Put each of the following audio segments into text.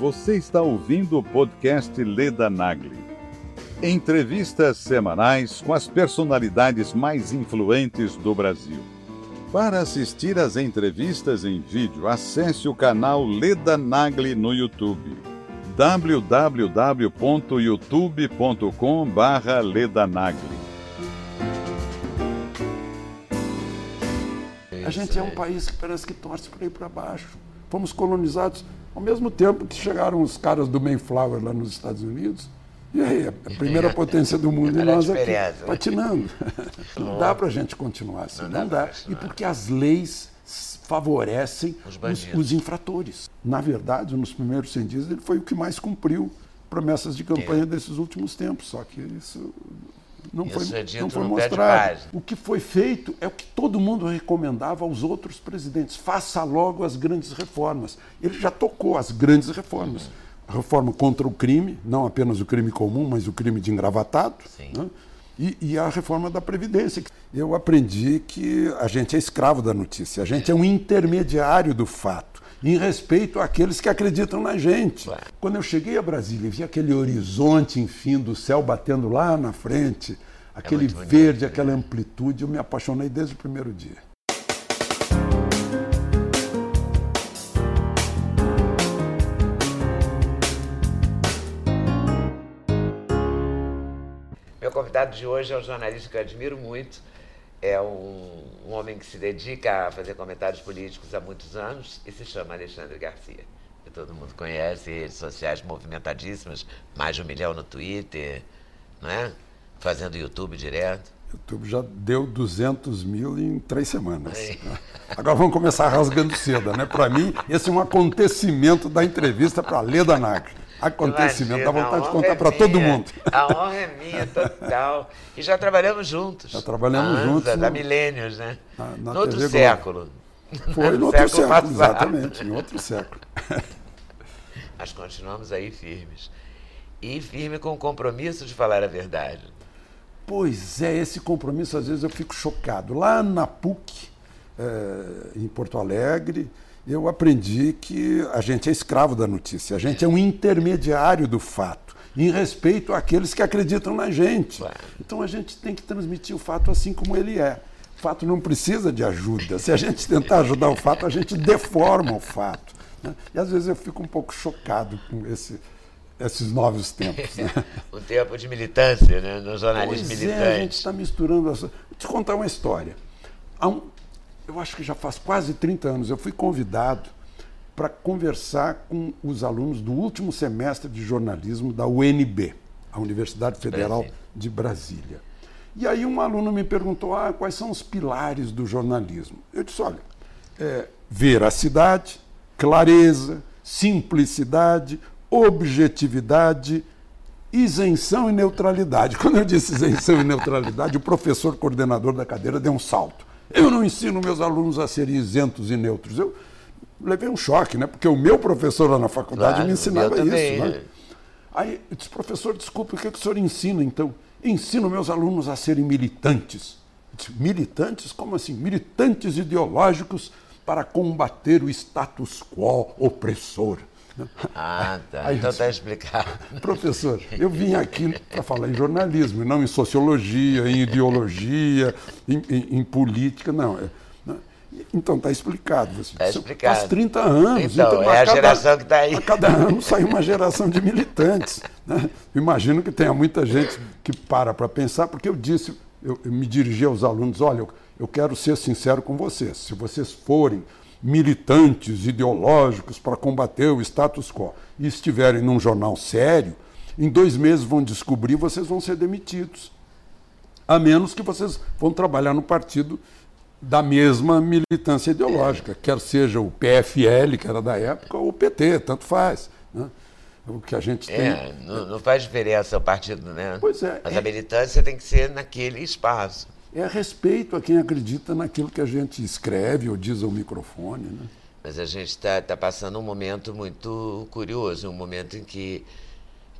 Você está ouvindo o podcast Leda Nagli. Entrevistas semanais com as personalidades mais influentes do Brasil. Para assistir às entrevistas em vídeo, acesse o canal Leda Nagli no YouTube. www.youtube.com/ledanagli. A gente é um país que parece que torce para ir para baixo. Fomos colonizados ao mesmo tempo que chegaram os caras do Mayflower lá nos Estados Unidos. E aí, a primeira potência do mundo e Olha a nós aqui né? patinando. Não dá para a gente continuar assim, não, dá. E porque as leis favorecem Os os, os infratores. Na verdade, nos primeiros 100 dias, ele foi o que mais cumpriu promessas de campanha desses últimos tempos. Só que isso não Isso foi, é dito não foi mostrado. O que foi feito é o que todo mundo recomendava aos outros presidentes. Faça logo as grandes reformas. Ele já tocou as grandes reformas. A reforma contra o crime, não apenas o crime comum, mas o crime de engravatado. Né? E, e a reforma da Previdência. Eu aprendi que a gente é escravo da notícia, a gente é um intermediário do fato, em respeito àqueles que acreditam na gente. Claro. Quando eu cheguei a Brasília e vi aquele horizonte, enfim, do céu batendo lá na frente, aquele muito bonito, verde, né? aquela amplitude, eu me apaixonei desde o primeiro dia. Meu convidado de hoje é um jornalista que eu admiro muito. É um, um homem que se dedica a fazer comentários políticos há muitos anos e se chama Alexandre Garcia. Que todo mundo conhece, redes sociais movimentadíssimas, mais de um milhão no Twitter, não é? Fazendo YouTube direto. YouTube já deu 200 mil em três semanas. Agora vamos começar rasgando seda, né? Para mim, esse é um acontecimento da entrevista para Leda Nagre. Acontecimento, dá Imagina, vontade de contar honra para é todo mundo. A honra é minha, total. E já trabalhamos juntos. Já trabalhamos juntos Anza, Da no- Milênios, né? na- na no outro TV Globo. século. Foi No no outro século século, exatamente, em outro século. Mas continuamos aí firmes. E firme com o compromisso de falar a verdade. Pois é, esse compromisso às vezes eu fico chocado. Lá na PUC, eh, em Porto Alegre, eu aprendi que a gente é escravo da notícia, a gente é um intermediário do fato, em respeito àqueles que acreditam na gente. Então a gente tem que transmitir o fato assim como ele é. O fato não precisa de ajuda. Se a gente tentar ajudar o fato, a gente deforma o fato. né? E às vezes eu fico um pouco chocado com esse, esses novos tempos. Né? Um tempo de militância, né? No jornalismo Pois militante. é, a gente está misturando as. Vou te contar uma história. Há um- eu acho que já faz quase 30 anos, eu fui convidado para conversar com os alunos do último semestre de jornalismo da UNB, a Universidade Federal Brasília. de Brasília. E aí um aluno me perguntou ah, quais são os pilares do jornalismo. Eu disse, olha, é, veracidade, clareza, simplicidade, objetividade, isenção e neutralidade. Quando eu disse isenção e neutralidade, o professor coordenador da cadeira deu um salto. Eu não ensino meus alunos a serem isentos e neutros. Eu levei um choque, né? Porque o meu professor lá na faculdade Claro, me ensinava isso. Né? Aí eu disse, professor, desculpe, o que, que o senhor ensina então? Ensino meus alunos a serem militantes. Disse, militantes? Como assim? Militantes ideológicos para combater o status quo opressor. Ah, tá. Aí- então tá explicado. Professor, eu vim aqui para falar em jornalismo, não em sociologia, em ideologia, em, em- em política, não. É? Então está explicado. Assim, Tá Isso explicado. Faz 30 anos. Então, é a a geração que tá aí. A cada ano sai uma geração de militantes. né? Imagino que tenha muita gente que para para pensar, porque eu disse, eu, eu me dirigi aos alunos, olha, eu, eu quero ser sincero com vocês. Se vocês forem militantes ideológicos para combater o status quo e estiverem num jornal sério, em dois meses vão descobrir vocês vão ser demitidos. A menos que vocês vão trabalhar no partido da mesma militância ideológica, quer seja o PFL, que era da época, ou o PT, tanto faz. né? O que a gente tem. É, não, não faz diferença o partido, né? Pois é, Mas é- a militância tem que ser naquele espaço. É respeito a quem acredita naquilo que a gente escreve ou diz ao microfone. Né? Mas a gente está tá passando um momento muito curioso, um momento em que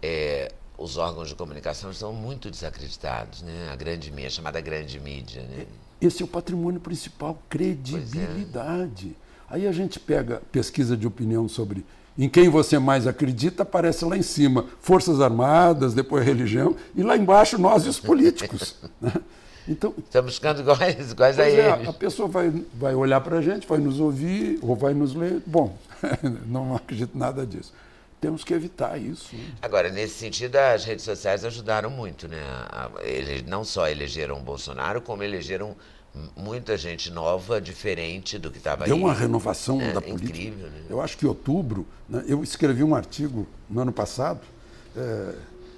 é, os órgãos de comunicação estão muito desacreditados, né? A grande mídia, a chamada grande mídia, né? Esse é o patrimônio principal, credibilidade. Aí a gente pega pesquisa de opinião sobre Em quem você mais acredita aparece lá em cima. Forças Armadas, depois religião, e lá embaixo nós e os políticos. Né? Então, Estamos ficando iguais, iguais a é, eles. a pessoa vai, vai olhar para a gente, vai nos ouvir ou vai nos ler. Bom, não acredito nada disso. Temos que evitar isso. Né? Agora, nesse sentido, as redes sociais ajudaram muito, né? Eles não só elegeram o Bolsonaro, como elegeram muita gente nova, diferente do que estava aí. Deu uma renovação é, da política. Incrível, né? Eu acho que em outubro, né, eu escrevi um artigo no ano passado. É,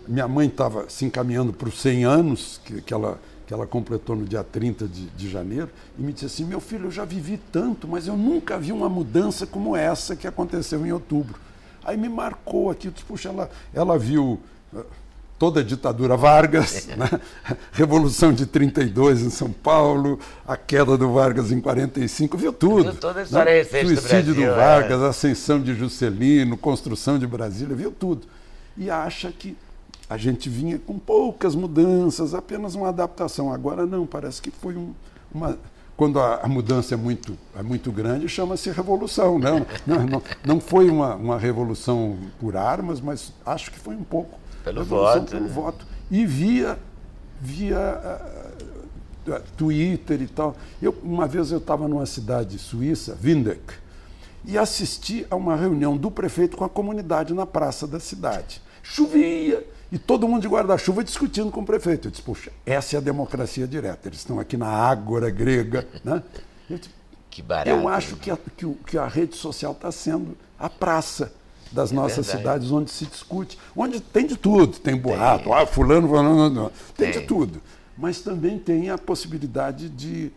minha mãe estava se encaminhando para os 100 anos, que, que, ela, que ela completou no dia 30 de, de janeiro, e me disse assim: Meu filho, eu já vivi tanto, mas eu nunca vi uma mudança como essa que aconteceu em outubro. Aí me marcou aqui, disse, puxa, ela, ela viu toda a ditadura Vargas, né? Revolução de 32 em São Paulo, a queda do Vargas em 45, viu tudo. Viu toda a história né? recente Suicídio do, Brasil, do Vargas, é. ascensão de Juscelino, construção de Brasília, viu tudo. E acha que a gente vinha com poucas mudanças, apenas uma adaptação. Agora não, parece que foi um, uma quando a, a, mudança é muito, é muito grande, chama-se revolução. Não, não, não, não foi uma, uma revolução por armas, mas acho que foi um pouco pelo voto. Pelo né? voto. E via, via uh, Twitter e tal. Eu, uma vez eu estava numa cidade suíça, Windeck, e assisti a uma reunião do prefeito com a comunidade na praça da cidade. Chovia e todo mundo de guarda-chuva discutindo com o prefeito. Eu disse, puxa, essa é a democracia direta. Eles estão aqui na ágora grega. Né? Eu, disse, que barato. Eu acho que a, que, que a rede social está sendo a praça das é nossas verdade. cidades onde se discute, onde tem de tudo, tem boato, tem. ah, fulano, fulano, tem, tem de tudo. Mas também tem a possibilidade de,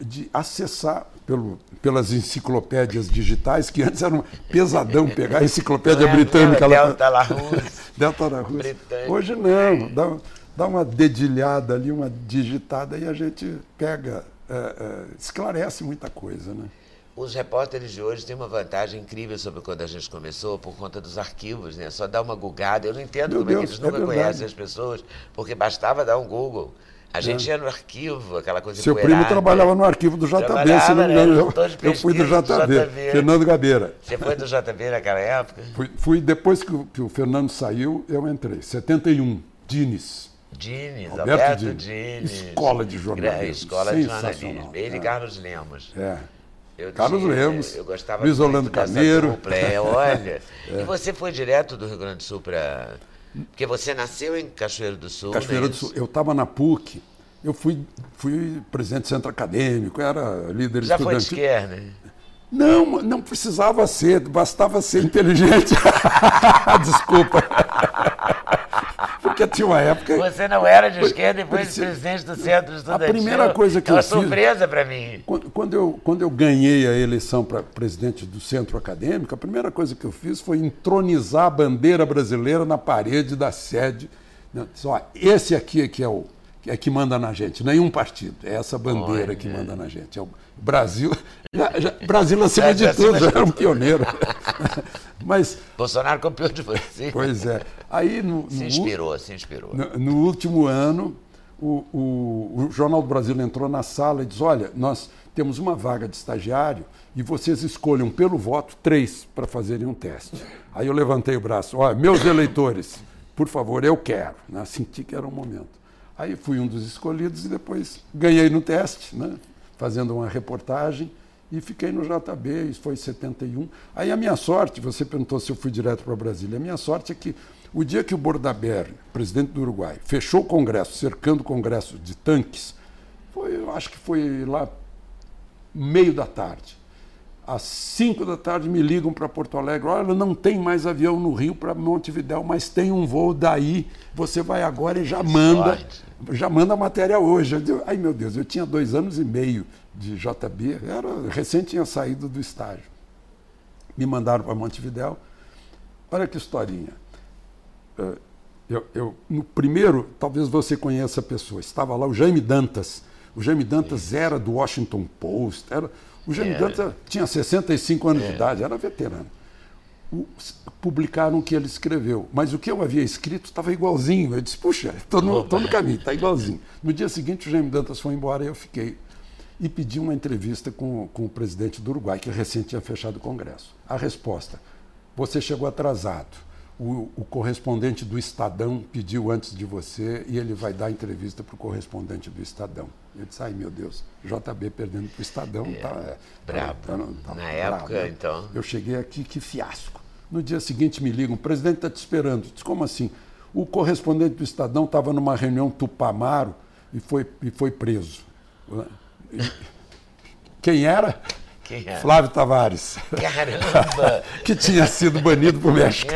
de acessar pelo, pelas enciclopédias digitais, que antes era um pesadão pegar a enciclopédia é, britânica. Delta La Rus. Delta La Rus. Hoje não, dá, dá uma dedilhada ali, uma digitada e a gente pega, é, é, esclarece muita coisa, né? Os repórteres de hoje têm uma vantagem incrível sobre quando a gente começou, por conta dos arquivos, né? Só dá uma gugada. Eu não entendo Meu como Deus, é que eles nunca é conhecem as pessoas, porque bastava dar um Google. A gente é. ia no arquivo, aquela coisa Seu primo trabalhava no arquivo do JB, se não me engano. Né? Eu, eu fui do JB, do JB, Fernando Gabeira. Você foi do JB naquela época? Fui, fui depois que o, que o, Fernando saiu, eu entrei. 71, Dines. Dines, Alberto, Alberto Dines. Escola de jornalismo. Escola de jornalismo. Ele e Carlos Lemos. É. Eu Carlos Lemos, eu gostava Luiz Orlando Carneiro. Dupla, é, olha. é. E você foi direto do Rio Grande do Sul para. Porque você nasceu em Cachoeiro do Sul. Cachoeiro é do Sul. Eu estava na PUC. Eu fui, fui presidente do centro acadêmico, era líder Já estudantil. Já foi de esquerda? Não, não precisava ser, bastava ser inteligente. Desculpa porque tinha uma época. Você não era de esquerda depois de presidente do centro estudantil. A primeira coisa que é uma eu fiz. surpresa para mim. Quando, quando, eu, quando eu ganhei a eleição para presidente do centro acadêmico, a primeira coisa que eu fiz foi entronizar a bandeira brasileira na parede da sede. Só esse aqui é que é o é que manda na gente, nenhum partido. É essa bandeira Olha. que manda na gente. É o Brasil, já, já, Brasil acima de tudo, já era um pioneiro. Mas Bolsonaro copiou de você. Pois é. Aí no, se inspirou, se inspirou. No, no último ano, o, o, o, Jornal do Brasil entrou na sala e disse: olha, nós temos uma vaga de estagiário e vocês escolham pelo voto três para fazerem um teste. Aí eu levantei o braço: olha, meus eleitores, por favor, eu quero. Né? Senti que era o momento. Aí fui um dos escolhidos e depois ganhei no teste, né? fazendo uma reportagem e fiquei no JB, isso foi em 71. Aí a minha sorte, você perguntou se eu fui direto para Brasília, a minha sorte é que o dia que o Bordaberry, presidente do Uruguai, fechou o Congresso, cercando o Congresso de tanques, foi, eu acho que foi lá meio da tarde. Às 5 da tarde me ligam para Porto Alegre, olha, não tem mais avião no Rio para Montevidéu, mas tem um voo daí, você vai agora e já manda, já manda a matéria hoje. Digo, Ai meu Deus, eu tinha dois anos e meio de JB, era, recém tinha saído do estágio. Me mandaram para Montevidéu. Olha que historinha. Eh, eu, eu, no primeiro, talvez você conheça a pessoa, estava lá o Jaime Dantas. O Jaime Dantas era do Washington Post, era o Jaime é. Dantas tinha 65 anos é. de idade, era veterano. O, publicaram o que ele escreveu, mas o que eu havia escrito estava igualzinho. Eu disse, puxa, estou no, no, caminho, está igualzinho. No dia seguinte, o Jaime Dantas foi embora e eu fiquei. E pedi uma entrevista com, com o presidente do Uruguai, que recém tinha fechado o Congresso. A resposta: você chegou atrasado. O, o, correspondente do Estadão pediu antes de você e ele vai dar entrevista para o correspondente do Estadão. Eu disse, ai meu Deus, JB perdendo para o Estadão. É, tá, é, brabo. Tá, tá, tá, Na época, né? então. Eu cheguei aqui, que fiasco. No dia seguinte me ligam, o presidente está te esperando. Eu disse, como assim? O correspondente do Estadão estava numa reunião Tupamaro e foi, e foi preso. Quem era? Quem era? Flávio Tavares. Caramba! que tinha sido banido por México.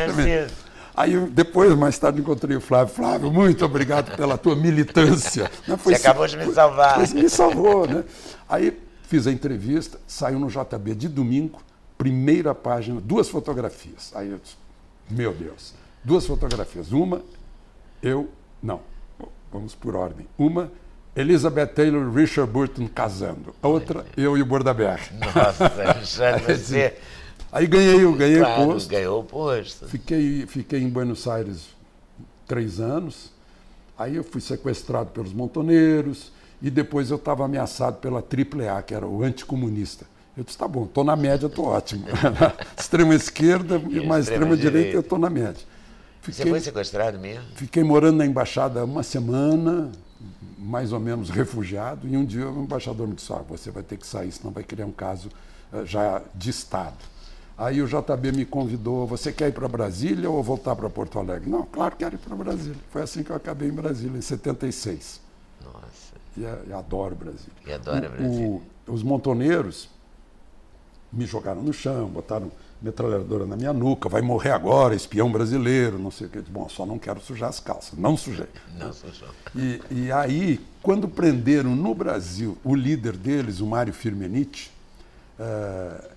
Aí depois, mais tarde, encontrei o Flávio. Flávio, muito obrigado pela tua militância. Não, foi Você acabou de me salvar. Me salvou, né? Aí fiz a entrevista, saiu no JB de domingo, primeira página, duas fotografias. Aí eu disse, meu Deus, duas fotografias. Uma, eu, não, vamos por ordem. Uma, Elizabeth Taylor e Richard Burton casando. A outra, eu e o Bordaber. Nossa, já você... Aí ganhei, ganhei claro, o posto. Ganhou o posto. Fiquei, fiquei em Buenos Aires três anos. Aí eu fui sequestrado pelos montoneiros e depois eu estava ameaçado pela AAA, que era o anticomunista. Eu disse, tá bom, estou na média, estou ótimo. extrema esquerda e mais extrema, direita, eu estou na média. Fiquei, Você foi sequestrado mesmo? Fiquei morando na embaixada uma semana, mais ou menos refugiado, e um dia o embaixador me disse, ah, você vai ter que sair, senão vai criar um caso uh, já de Estado. Aí o JB me convidou, você quer ir para Brasília ou voltar para Porto Alegre? Não, claro que quero ir para Brasília. Foi assim que eu acabei em Brasília, em 76. Nossa. E, e adoro Brasília. E adoro Brasília. O, os montoneiros me jogaram no chão, botaram metralhadora na minha nuca, vai morrer agora, espião brasileiro, não sei o que. Bom, só não quero sujar as calças. Não sujei. Não sujou. E, e aí, quando prenderam no Brasil o líder deles, o Mário Firmenich, uh,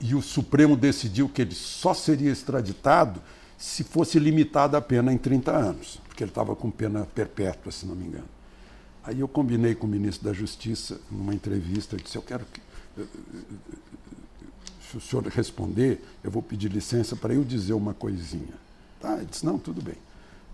e o Supremo decidiu que ele só seria extraditado se fosse limitada a pena em 30 anos, porque ele estava com pena perpétua, se não me engano. Aí eu combinei com o ministro da Justiça, numa entrevista, eu disse, eu quero que se o senhor responder, eu vou pedir licença para eu dizer uma coisinha. Tá? Ele disse, não, tudo bem.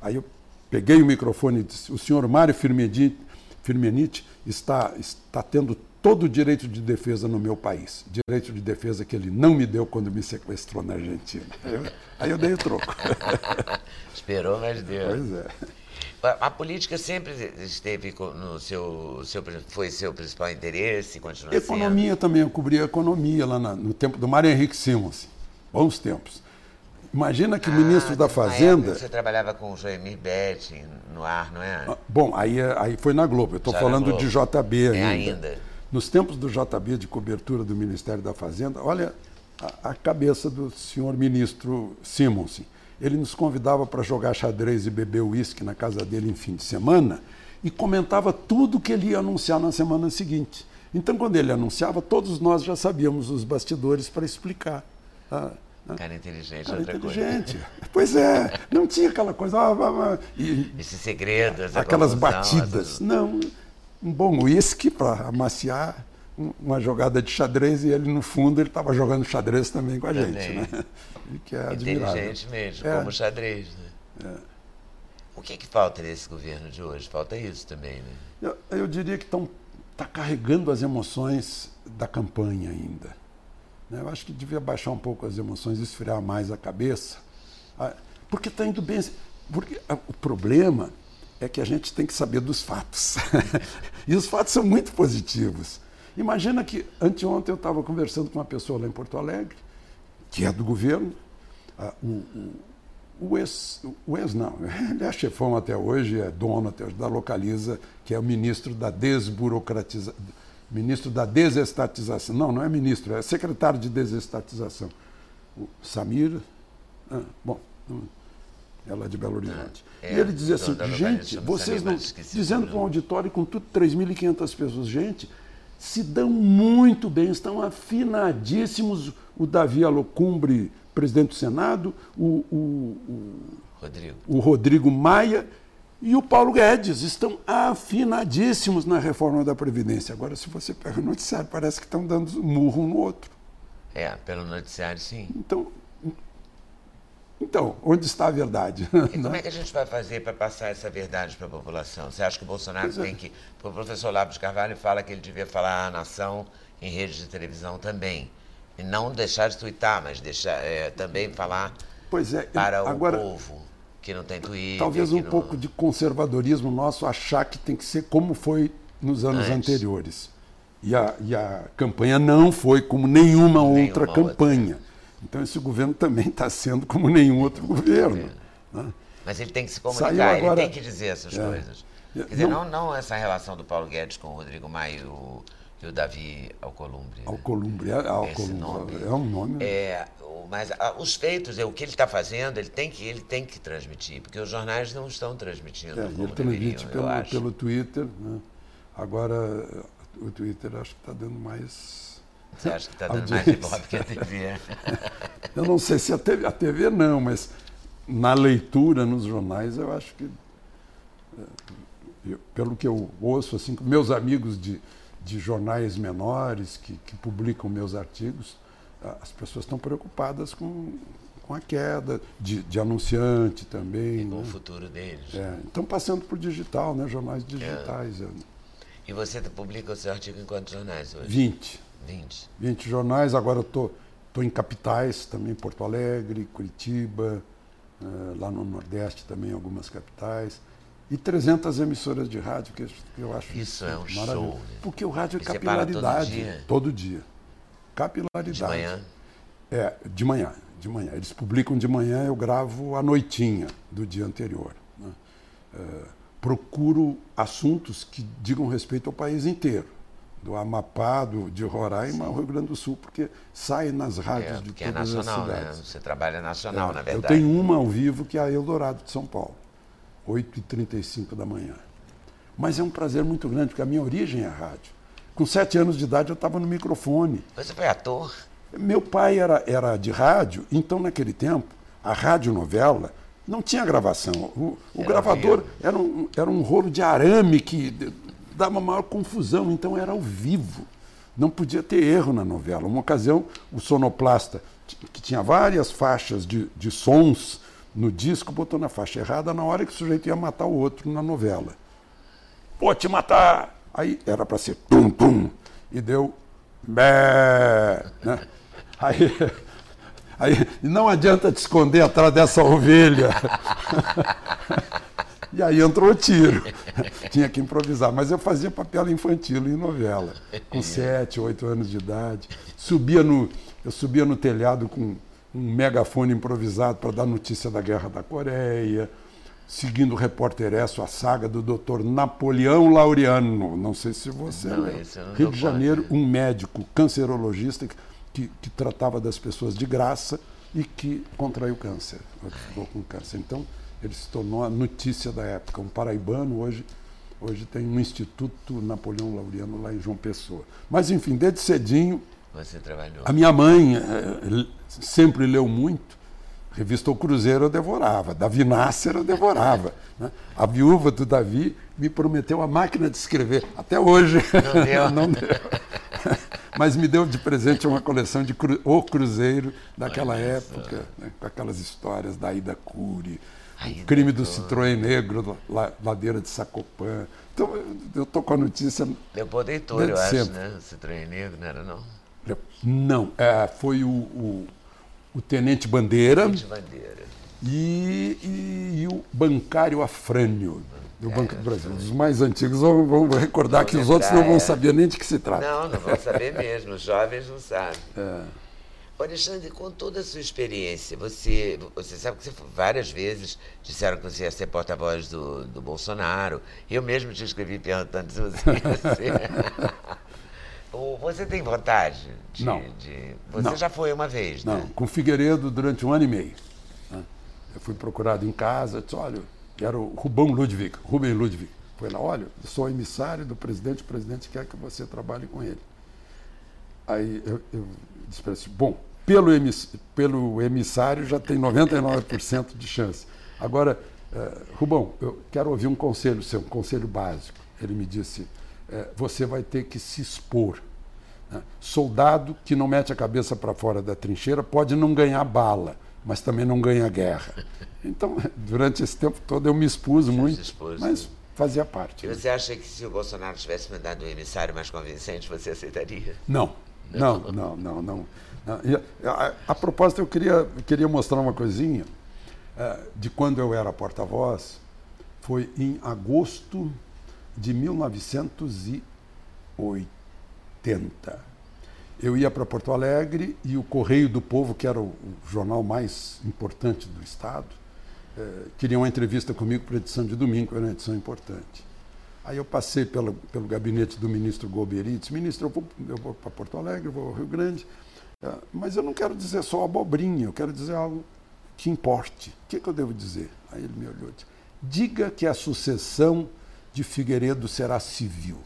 Aí eu peguei o microfone e disse, o senhor Mário Firmenich está, está tendo todo o direito de defesa no meu país. Direito de defesa que ele não me deu quando me sequestrou na Argentina. Aí eu, aí eu dei o troco. Esperou, mas deu. Pois é. A, política sempre esteve no seu, seu, foi seu principal interesse, continua Economia sendo. também, eu cobri a economia lá na, no tempo do Mário Henrique Simons. Bons tempos. Imagina que o ah, ministro da Fazenda. Você trabalhava com o Joemir Betti no ar, não é? Ah, bom, aí, aí foi na Globo. Eu estou falando de JB ainda. É ainda. Nos tempos do JB de cobertura do Ministério da Fazenda, olha a, a cabeça do senhor ministro Simonsen ele nos convidava para jogar xadrez e beber uísque na casa dele em fim de semana e comentava tudo que ele ia anunciar na semana seguinte. Então, quando ele anunciava, todos nós já sabíamos os bastidores para explicar. Ah, né? Cara inteligente, Cara outra inteligente. Coisa. Pois é, não tinha aquela coisa. Ah, ah, ah, e, Esse segredo, essa aquelas batidas. Não, um bom uísque para amaciar uma jogada de xadrez e ele no fundo ele estava jogando xadrez também com a também. gente, né? que é. Inteligente mesmo, é. como xadrez, né? É. O que, que falta nesse governo de hoje? Falta isso também, né? Eu, eu diria que estão tá carregando as emoções da campanha ainda. Né? Eu acho que devia baixar um pouco as emoções, esfriar mais a cabeça, porque está indo bem. Porque o problema é que a gente tem que saber dos fatos. e os fatos são muito positivos. Imagina que anteontem eu estava conversando com uma pessoa lá em Porto Alegre, que é do governo, o, o, o, ex, o ex não, ele é chefão até hoje, é dono até hoje da Localiza, que é o ministro da desburocratização, ministro da desestatização. Não, não é ministro, é secretário de desestatização. O Samir, ah, bom, ela é de Belo Horizonte. É, e ele dizia assim, gente, vocês não... Dizendo para um auditório com tudo 3.500 pessoas, gente se dão muito bem, estão afinadíssimos. O Davi Alocumbre, presidente do Senado, o, o, o, Rodrigo. o Rodrigo Maia e o Paulo Guedes estão afinadíssimos na reforma da Previdência. Agora, se você pega o noticiário, parece que estão dando murro um no outro. É, pelo noticiário, sim. Então, então, onde está a verdade? E como é que a gente vai fazer para passar essa verdade para a população? Você acha que o Bolsonaro é. tem que. O professor Lápis Carvalho fala que ele devia falar à nação em redes de televisão também. E não deixar de twittar, mas deixar, é, também falar pois é, para agora, o povo que não tem Twitter. Talvez um não... pouco de conservadorismo nosso achar que tem que ser como foi nos anos Antes. anteriores. E a, e a campanha não foi como nenhuma, nenhuma outra campanha. Outra. Então esse governo também está sendo como nenhum outro governo. Né? Mas ele tem que se comunicar, agora, ele tem que dizer essas é, coisas. Quer dizer, não, não, essa relação do Paulo Guedes com o Rodrigo Maia e o, e o Davi Alcolumbre. Né? Alcolumbre, é, Alcolumbre nome, é um nome. É, mas a, os feitos, é, o que ele está fazendo, ele tem, que, ele tem que transmitir, porque os jornais não estão transmitindo. É, ele transmite pelo, pelo Twitter. Né? Agora, o Twitter acho que está dando mais. Você acha que está dando mais ibope que a TV? eu não sei se a TV, a TV não, mas na leitura nos jornais eu acho que. É, eu, pelo que eu ouço, assim, meus amigos de, de jornais menores que, que publicam meus artigos, as pessoas estão preocupadas com, com a queda de, de anunciante também. E com né? o futuro deles. É, estão passando por digital, né? jornais digitais. É. E você publica o seu artigo em quantos jornais hoje? 20. 20. 20 jornais, agora eu estou tô, tô em capitais também, Porto Alegre, Curitiba, uh, lá no Nordeste também algumas capitais. E 300 emissoras de rádio, que eu acho isso é um show. Né? Porque o rádio é capilaridade. Todo dia? todo dia. Capilaridade. De manhã? É, de manhã. De manhã. Eles publicam de manhã, eu gravo à noitinha do dia anterior. Né? Uh, procuro assuntos que digam respeito ao país inteiro, do Amapá, do, de Roraima ao Rio Grande do Sul, porque sai nas rádios é, de é todas é nacional, as cidades. Né? Você trabalha nacional, é, na verdade. Eu tenho uma ao vivo que é a Eldorado de São Paulo, 8h35 da manhã. Mas é um prazer muito grande, porque a minha origem é a rádio. Com sete anos de idade eu estava no microfone. Você foi ator? Meu pai era, era de rádio, então naquele tempo, a radionovela não tinha gravação. O, o gravador era um, era um rolo de arame que dava maior confusão, então era ao vivo. Não podia ter erro na novela. Uma ocasião, o sonoplasta, que tinha várias faixas de, de sons no disco, botou na faixa errada na hora que o sujeito ia matar o outro na novela. Vou te matar! Aí era para ser tum, tum, e deu bé, né? Aí Aí não adianta te esconder atrás dessa ovelha. e aí entrou o tiro. Tinha que improvisar. Mas eu fazia papel infantil em novela, com sete, oito anos de idade. Subia no, eu subia no telhado com um megafone improvisado para dar notícia da Guerra da Coreia, seguindo o repórter Esso, a saga do doutor Napoleão Laureano. Não sei se você não, lembra. Rio de Janeiro, um médico cancerologista que, que tratava das pessoas de graça e que contraiu câncer, ficou com câncer. Então, ele se tornou a notícia da época. Um paraibano hoje, hoje tem um Instituto Napoleão Laureano lá em João Pessoa. Mas, enfim, desde cedinho. Você trabalhou. A minha mãe eh, sempre leu muito. Revista O Cruzeiro eu devorava, Davi Nasser eu devorava. Né? A viúva do Davi me prometeu a máquina de escrever. Até hoje não deu. não deu mas me deu de presente uma coleção de cru, O Cruzeiro daquela época, né, com aquelas histórias da Ida Cury, o crime do Citroën Negro, ladeira de Sacopã. Então, eu estou com a notícia. Leopoldo Heitor, eu sempre. acho, né? O Citroën Negro, não era não? Não, é, foi o, o, o Tenente Bandeira. Tenente Bandeira. E, e, e, o bancário Afrânio do é, Banco do Brasil. Os mais antigos vão, vão recordar que os outros não vão é. saber nem de que se trata. Não, não vão saber mesmo. Os jovens não sabem. É. Alexandre, com toda a sua experiência, você, você sabe que você várias vezes disseram que você ia ser porta-voz do, do Bolsonaro. Eu mesmo te escrevi perguntando se você ia ser. Você tem vontade de. Não. De, você não. já foi uma vez, não. né? Com Figueiredo durante um ano e meio. Né? Eu fui procurado em casa, disse, olha, era o Rubão Ludwig, Rubem Ludwig. Foi lá, olha, sou emissário do presidente, o presidente quer que você trabalhe com ele. Aí eu, eu disse para assim, bom, pelo, emiss, pelo emissário já tem 99% de chance. Agora, uh, Rubão, eu quero ouvir um conselho seu, um conselho básico. Ele me disse, uh, você vai ter que se expor. Né? Soldado que não mete a cabeça para fora da trincheira pode não ganhar bala, mas também não ganha guerra. Então, durante esse tempo todo eu me expus muito, expôs, mas fazia parte. E né? você acha que se o Bolsonaro tivesse mandado um emissário mais convincente, você aceitaria? Não, não, não, não, não. A, a, a, propósito, eu queria, queria mostrar uma coisinha é, de quando eu era porta-voz. Foi em agosto de 1980. Eu ia para Porto Alegre e o Correio do Povo, que era o, jornal mais importante do Estado, é, queria uma entrevista comigo para a edição de domingo, era uma edição importante. Aí eu passei pelo, pelo gabinete do ministro Golbery e disse, ministro, eu vou, eu vou para Porto Alegre, eu vou ao Rio Grande, é, mas eu não quero dizer só abobrinha, eu quero dizer algo que importe. O que, que eu devo dizer? Aí ele me olhou e disse: diga que a sucessão de Figueiredo será civil.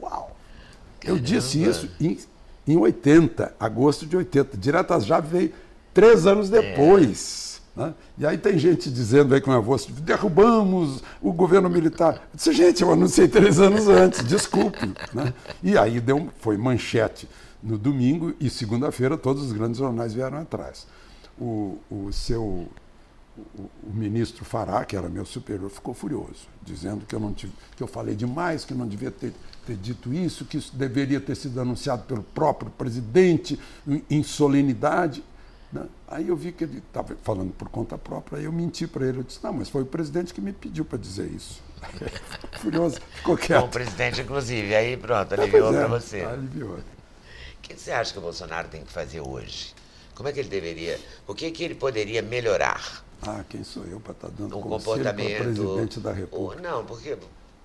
Uau! Eu disse isso em, em 80, agosto de 80. Diretas já veio três anos é. depois. É. Né? E aí tem gente dizendo aí com a voz, derrubamos o governo militar. Eu disse, gente, eu anunciei três anos antes, desculpe. Né? E aí deu, foi manchete no domingo e segunda-feira todos os grandes jornais vieram atrás. O, o seu o, o, ministro Fará, que era meu superior, ficou furioso, dizendo que eu não tive, que eu falei demais, que não devia ter, ter dito isso, que isso deveria ter sido anunciado pelo próprio presidente em, em solenidade. Né? Aí eu vi que ele estava falando por conta própria, aí eu menti para ele. Eu disse, não, mas foi o presidente que me pediu para dizer isso. Furioso, ficou quieto. Com o presidente, inclusive. Aí pronto, aliviou é, para você. Aliviou que você acha que o Bolsonaro tem que fazer hoje? Como é que ele deveria. O que, que ele poderia melhorar? Ah, quem sou eu para estar tá dando um comportamento para presidente da República? não, porque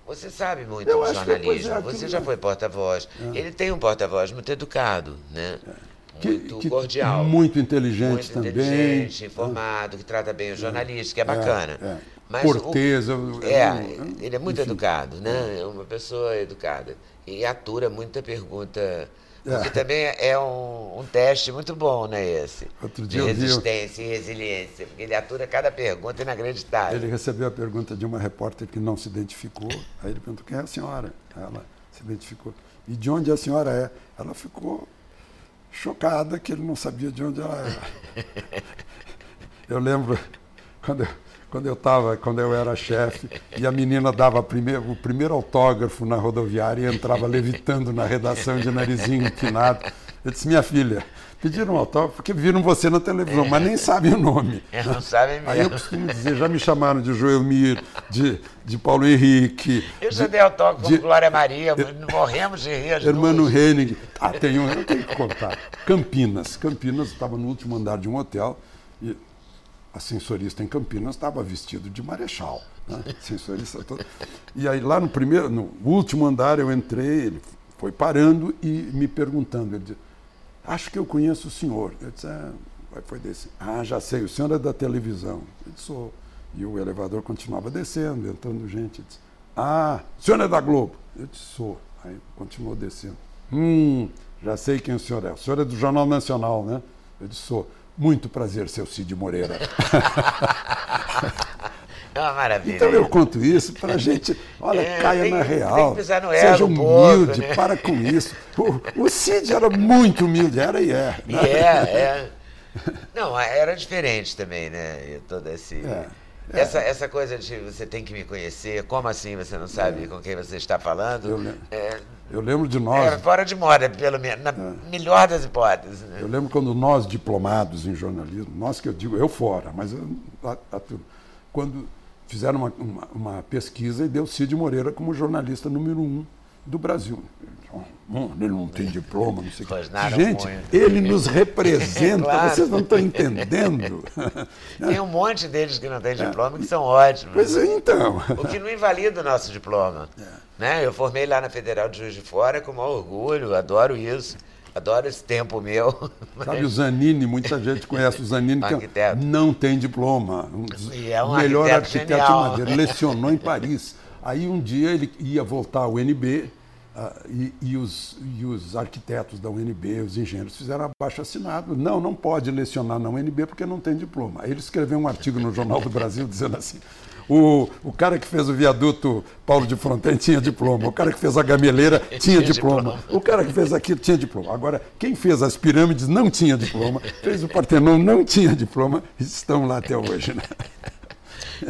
você sabe muito do jornalismo. É, você já foi porta-voz. É. Ele tem um porta-voz muito educado, né? É. Muito que, cordial. Muito inteligente muito também. inteligente, informado, que trata bem o jornalista, que é, é bacana. É, Mas Cortês. O, é, ele é muito enfim, educado, né? É uma pessoa educada. E atura muita pergunta é. Que também é um, um, teste muito bom, né, esse? Outro dia de resistência e resiliência, porque ele atura cada pergunta inacreditável. Ele recebeu a pergunta de uma repórter que não se identificou, aí ele perguntou, quem é a senhora? Ela se identificou. E de onde a senhora é? Ela ficou chocada que ele não sabia de onde ela era. Eu lembro, quando eu, quando eu tava, quando eu era chefe, e a menina dava primeiro, o primeiro autógrafo na rodoviária e entrava levitando na redação de narizinho empinado. Eu disse, minha filha, pediram um autógrafo porque viram você na televisão, mas nem sabem o nome. É, não sabem mesmo. Aí eu costumo dizer, já me chamaram de Joelmir, de, de Paulo Henrique. Eu já de, dei autógrafo de, Glória Maria, morremos de rir. Hermano Henning. Ah, tem um, eu tenho que contar. Campinas. Campinas, estava no último andar de um hotel. E ascensorista em Campinas estava vestido de marechal. Né? E aí lá no primeiro, no último andar eu entrei, ele foi parando e me perguntando. Ele disse, acho que eu conheço o senhor. Eu disse, ah, foi desse. Ah, já sei, o senhor é da televisão. Eu disse, sou. E o elevador continuava descendo, entrando gente. Disse, ah, o senhor é da Globo? Eu disse, sou. Aí continuou descendo. Hum, já sei quem o senhor é. O senhor é do Jornal Nacional, né? Eu disse, sou. Muito prazer, seu Cid Moreira. É uma maravilha. Então eu conto isso para a gente, olha, é, caia tem, na real. seja humilde, né? para com isso. O, o Cid era muito humilde, era e é. Né? E é, é. Não, era diferente também, né? Todo esse. É. É. Essa, essa coisa de você tem que me conhecer, como assim você não sabe é. com quem você está falando? Eu lembro, é, eu lembro de nós. É, fora de moda, pelo menos, na é. melhor das hipóteses. Né? Eu lembro quando nós, diplomados em jornalismo, nós que eu digo, eu fora, mas eu, a, a, quando fizeram uma, uma, uma, pesquisa e deu Cid Moreira como jornalista número um do Brasil. Ele não tem diploma, não sei o que. Gente, ele nos representa, claro. vocês não estão entendendo. Tem um monte deles que não têm diploma que são ótimos. Pois é, então. O que não invalida o nosso diploma. É. Né? Eu formei lá na Federal de Juiz de Fora com o maior orgulho, adoro isso. Adoro esse tempo meu. Sabe o Zanini, muita gente conhece o Zanini, que é não tem diploma. E é um melhor arquiteto, arquiteto de Madeira. Lecionou em Paris. Aí um dia ele ia voltar ao Uh, e, e, os, e, os, arquitetos da UNB, os engenheiros, fizeram abaixo assinado. Não, não pode lecionar na UNB porque não tem diploma. Aí ele escreveu um artigo no Jornal do Brasil dizendo assim: o, o cara que fez o viaduto Paulo de Fronten tinha diploma, o cara que fez a gameleira tinha diploma, o cara que fez aquilo tinha diploma. Agora, quem fez as pirâmides não tinha diploma, fez o Partenon não tinha diploma, estão lá até hoje. Né?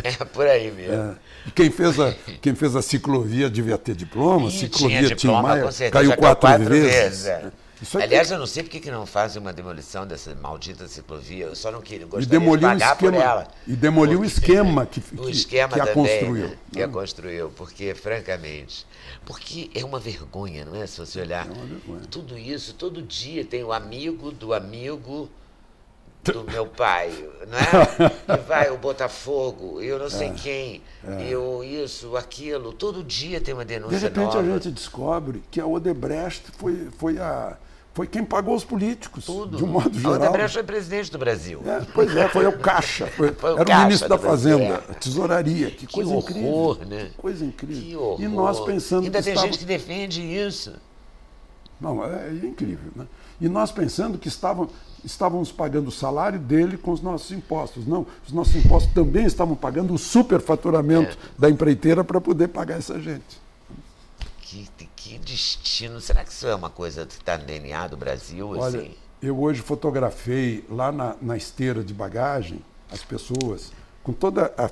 É por aí mesmo. É. Quem fez, a, quem fez a ciclovia devia ter diploma, ciclovia tinha, diploma, Tim Maia caiu quatro, quatro vezes. vezes é. Aliás, eu não sei por que não fazem uma demolição dessa maldita ciclovia. Eu só não queria gostaria e demoliu de pagar esquema, por ela. E demoliu o esquema que, o esquema que, que a construiu. Né? Que a construiu, porque, francamente, porque é uma vergonha, não é? Se você olhar é tudo isso, todo dia tem o amigo do amigo do meu pai, não é? E vai o Botafogo, eu não sei é, quem, é. eu isso, aquilo, todo dia tem uma denúncia De repente nova. a gente descobre que a Odebrecht foi, foi a foi quem pagou os políticos, Tudo. de um modo geral. O Odebrecht foi presidente do Brasil. É, pois é, foi o Caixa, foi, foi o era caixa o ministro da Fazenda, é. tesouraria. Que, que coisa horror, incrível. Né? Que coisa incrível. E nós pensando Ainda que tem estava... gente que defende isso. Não, é, é incrível. Né? E nós pensando que estavam, estávamos pagando o salário dele com os nossos impostos. Não, os nossos impostos também estavam pagando o superfaturamento é. da empreiteira para poder pagar essa gente. Que, que destino. Será que isso é uma coisa que está no DNA do Brasil? Olha, assim? eu hoje fotografei lá na, na esteira de bagagem as pessoas com toda a,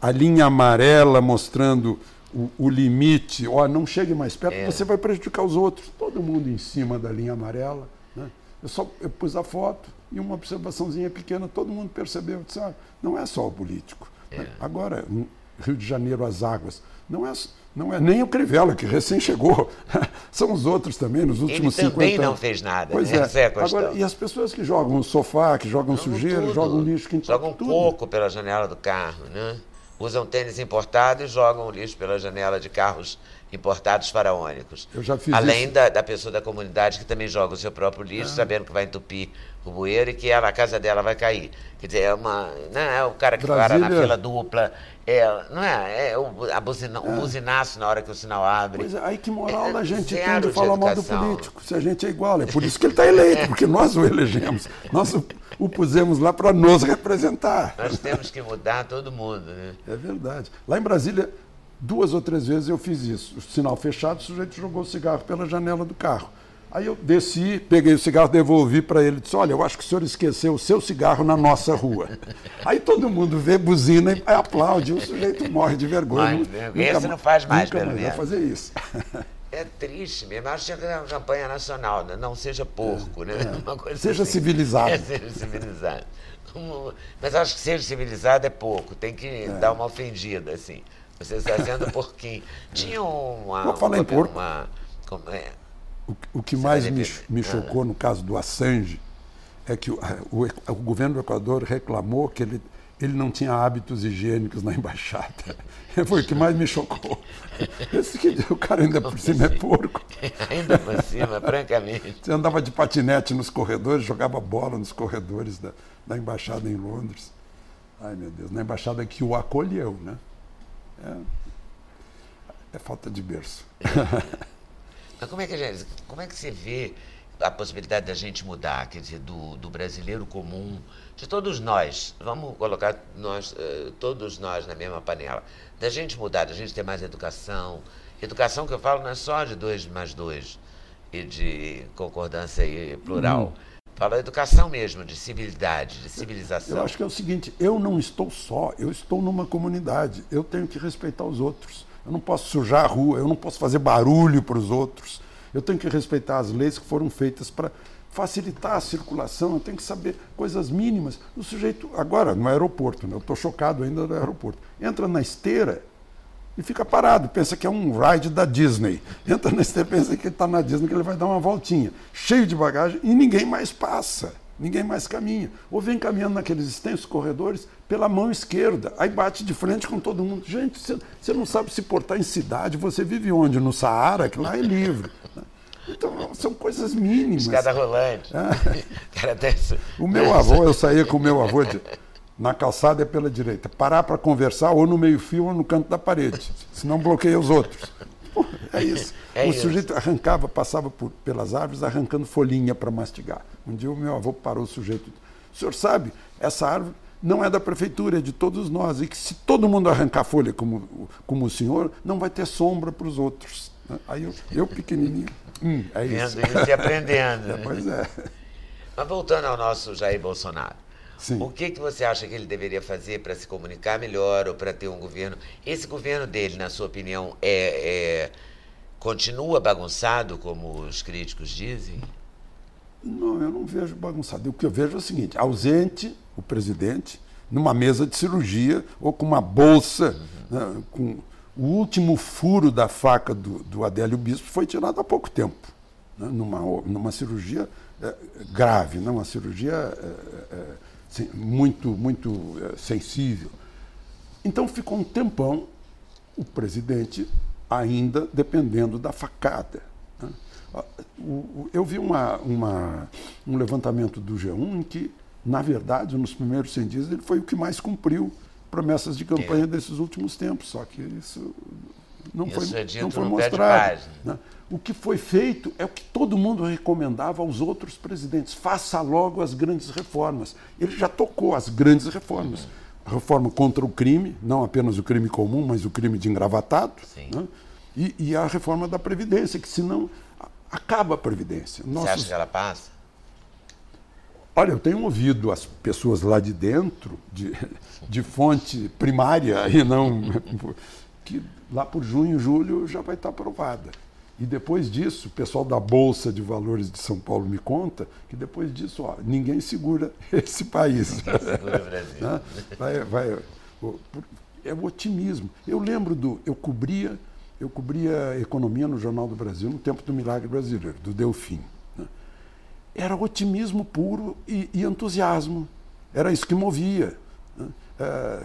a, linha amarela mostrando o, o, limite. Ó, não chegue mais perto, é. você vai prejudicar os outros. Todo mundo em cima da linha amarela. Eu só eu pus a foto e uma observaçãozinha pequena, todo mundo percebeu. Disse, ah, não é só o político. É. Agora, Rio de Janeiro, as águas. Não é não é nem o Crivella, que recém chegou. São os outros também, nos últimos 50 anos. Ele também não fez nada. Pois né? é. é Agora, e as pessoas que jogam sofá, que jogam, jogam sujeira, tudo. jogam lixo, que Jogam tudo. pouco pela janela do carro, né? Usam tênis importado e jogam lixo pela janela de carros importados faraônicos. Eu já fiz Além isso. Da, da pessoa da comunidade que também joga o seu próprio lixo, é. sabendo que vai entupir o bueiro e que ela, a casa dela vai cair. Quer dizer, é uma. Não é o cara que Brasília... para na fila dupla. É, não é? É o, a buzina, é. o buzinaço na hora que o sinal abre. Pois é, aí que moral é, da gente tem de falar mal do político, se a gente é igual. É por isso que ele está eleito, porque nós o elegemos. Nós o, o pusemos lá para nos representar. Nós temos que mudar todo mundo, né? É verdade. Lá em Brasília, Duas ou três vezes eu fiz isso. O sinal fechado, o sujeito jogou o cigarro pela janela do carro. Aí eu desci, peguei o cigarro, devolvi para ele e disse: Olha, eu acho que o senhor esqueceu o seu cigarro na nossa rua. Aí todo mundo vê, buzina e aplaude. O sujeito morre de vergonha. Mas, esse não faz mais, nunca pelo mais menos. fazer isso. É triste mesmo. Acho que é uma campanha nacional, né? não seja porco, né? É. seja assim. civilizado. É, seja civilizado. Mas acho que seja civilizado é pouco, tem que é. dar uma ofendida, assim. Você está sendo porquinho. Tinha uma. Vou falar em porco. Uma, como é? o, o que mais me, me chocou no caso do Assange é que o, o, o governo do Equador reclamou que ele, ele não tinha hábitos higiênicos na embaixada. Foi o que mais me chocou. Esse que o cara ainda por cima é porco. ainda por cima, francamente. Você andava de patinete nos corredores, jogava bola nos corredores da, da embaixada em Londres. Ai, meu Deus, na embaixada que o acolheu, né? É, é falta de berço. Mas como é, que gente, como é que você vê a possibilidade da gente mudar, quer dizer, do, do brasileiro comum, de todos nós, vamos colocar nós, uh, todos nós na mesma panela, da gente mudar, da gente ter mais educação. Educação que eu falo não é só de dois mais dois e de concordância e plural. Hum. Fala educação mesmo, de civilidade, de civilização. Eu acho que é o seguinte, eu não estou só, eu estou numa comunidade, eu tenho que respeitar os outros. Eu não posso sujar a rua, eu não posso fazer barulho para os outros. Eu tenho que respeitar as leis que foram feitas para facilitar a circulação, eu tenho que saber coisas mínimas. O sujeito, agora, no aeroporto, né? eu estou chocado ainda no aeroporto, entra na esteira, e fica parado, pensa que é um ride da Disney. Entra nesse tempo, pensa que ele está na Disney, que ele vai dar uma voltinha, cheio de bagagem, e ninguém mais passa, ninguém mais caminha. Ou vem caminhando naqueles extensos corredores pela mão esquerda, aí bate de frente com todo mundo. Gente, você, não sabe se portar em cidade, você vive onde? No Saara, que lá é livre. Né? Então, são coisas mínimas. Escada rolante. É. o meu avô, eu saía com o meu avô de na calçada é pela direita. Parar para conversar ou no meio-fio ou no canto da parede, senão bloqueia os outros. é isso. É o isso. sujeito arrancava, passava por, pelas árvores arrancando folhinha para mastigar. Um dia o meu avô parou o sujeito. O senhor sabe, essa árvore não é da prefeitura, é de todos nós. E que se todo mundo arrancar folha como, como o senhor, não vai ter sombra para os outros. Aí eu, eu pequenininho, hum, é isso. Vendo isso e aprendendo. É, pois é. Mas voltando ao nosso Jair Bolsonaro. Sim. O que, que você acha que ele deveria fazer para se comunicar melhor ou para ter um governo? Esse governo dele, na sua opinião, é, é Continua bagunçado, como os críticos dizem? Não, eu não vejo bagunçado. O que eu vejo é o seguinte: ausente o presidente numa mesa de cirurgia ou com uma bolsa, uhum. né, com o último furo da faca do, do Adélio Bispo foi tirado há pouco tempo, né, numa, numa cirurgia é, grave, né, uma cirurgia é, é, muito, muito sensível. Então ficou um tempão o presidente ainda dependendo da facada. Né. Eu vi uma, uma, um levantamento do G1 em que, na verdade, nos primeiros 100 dias, ele foi o que mais cumpriu promessas de campanha é. desses últimos tempos. Só que isso não isso foi, é não foi mostrado. Né? O que foi feito é o que todo mundo recomendava aos outros presidentes. Faça logo as grandes reformas. Ele já tocou as grandes reformas. A reforma contra o crime, não apenas o crime comum, mas o crime de engravatado. Né? E, e, a reforma da Previdência, que senão acaba a Previdência. Nossos... Você acha que ela passa? Olha, eu tenho ouvido as pessoas lá de dentro, de, de fonte primária, e não. que lá por junho, julho já vai estar aprovada. E depois disso, o pessoal da Bolsa de Valores de São Paulo me conta que depois disso, ó, ninguém segura esse país. Ninguém segura o Brasil. Né? vai, vai, é o otimismo. Eu lembro do. Eu cobria, eu cobria economia no Jornal do Brasil no tempo do Milagre Brasileiro, do Delfim era otimismo puro e, e entusiasmo. Era isso que movia. Né? É,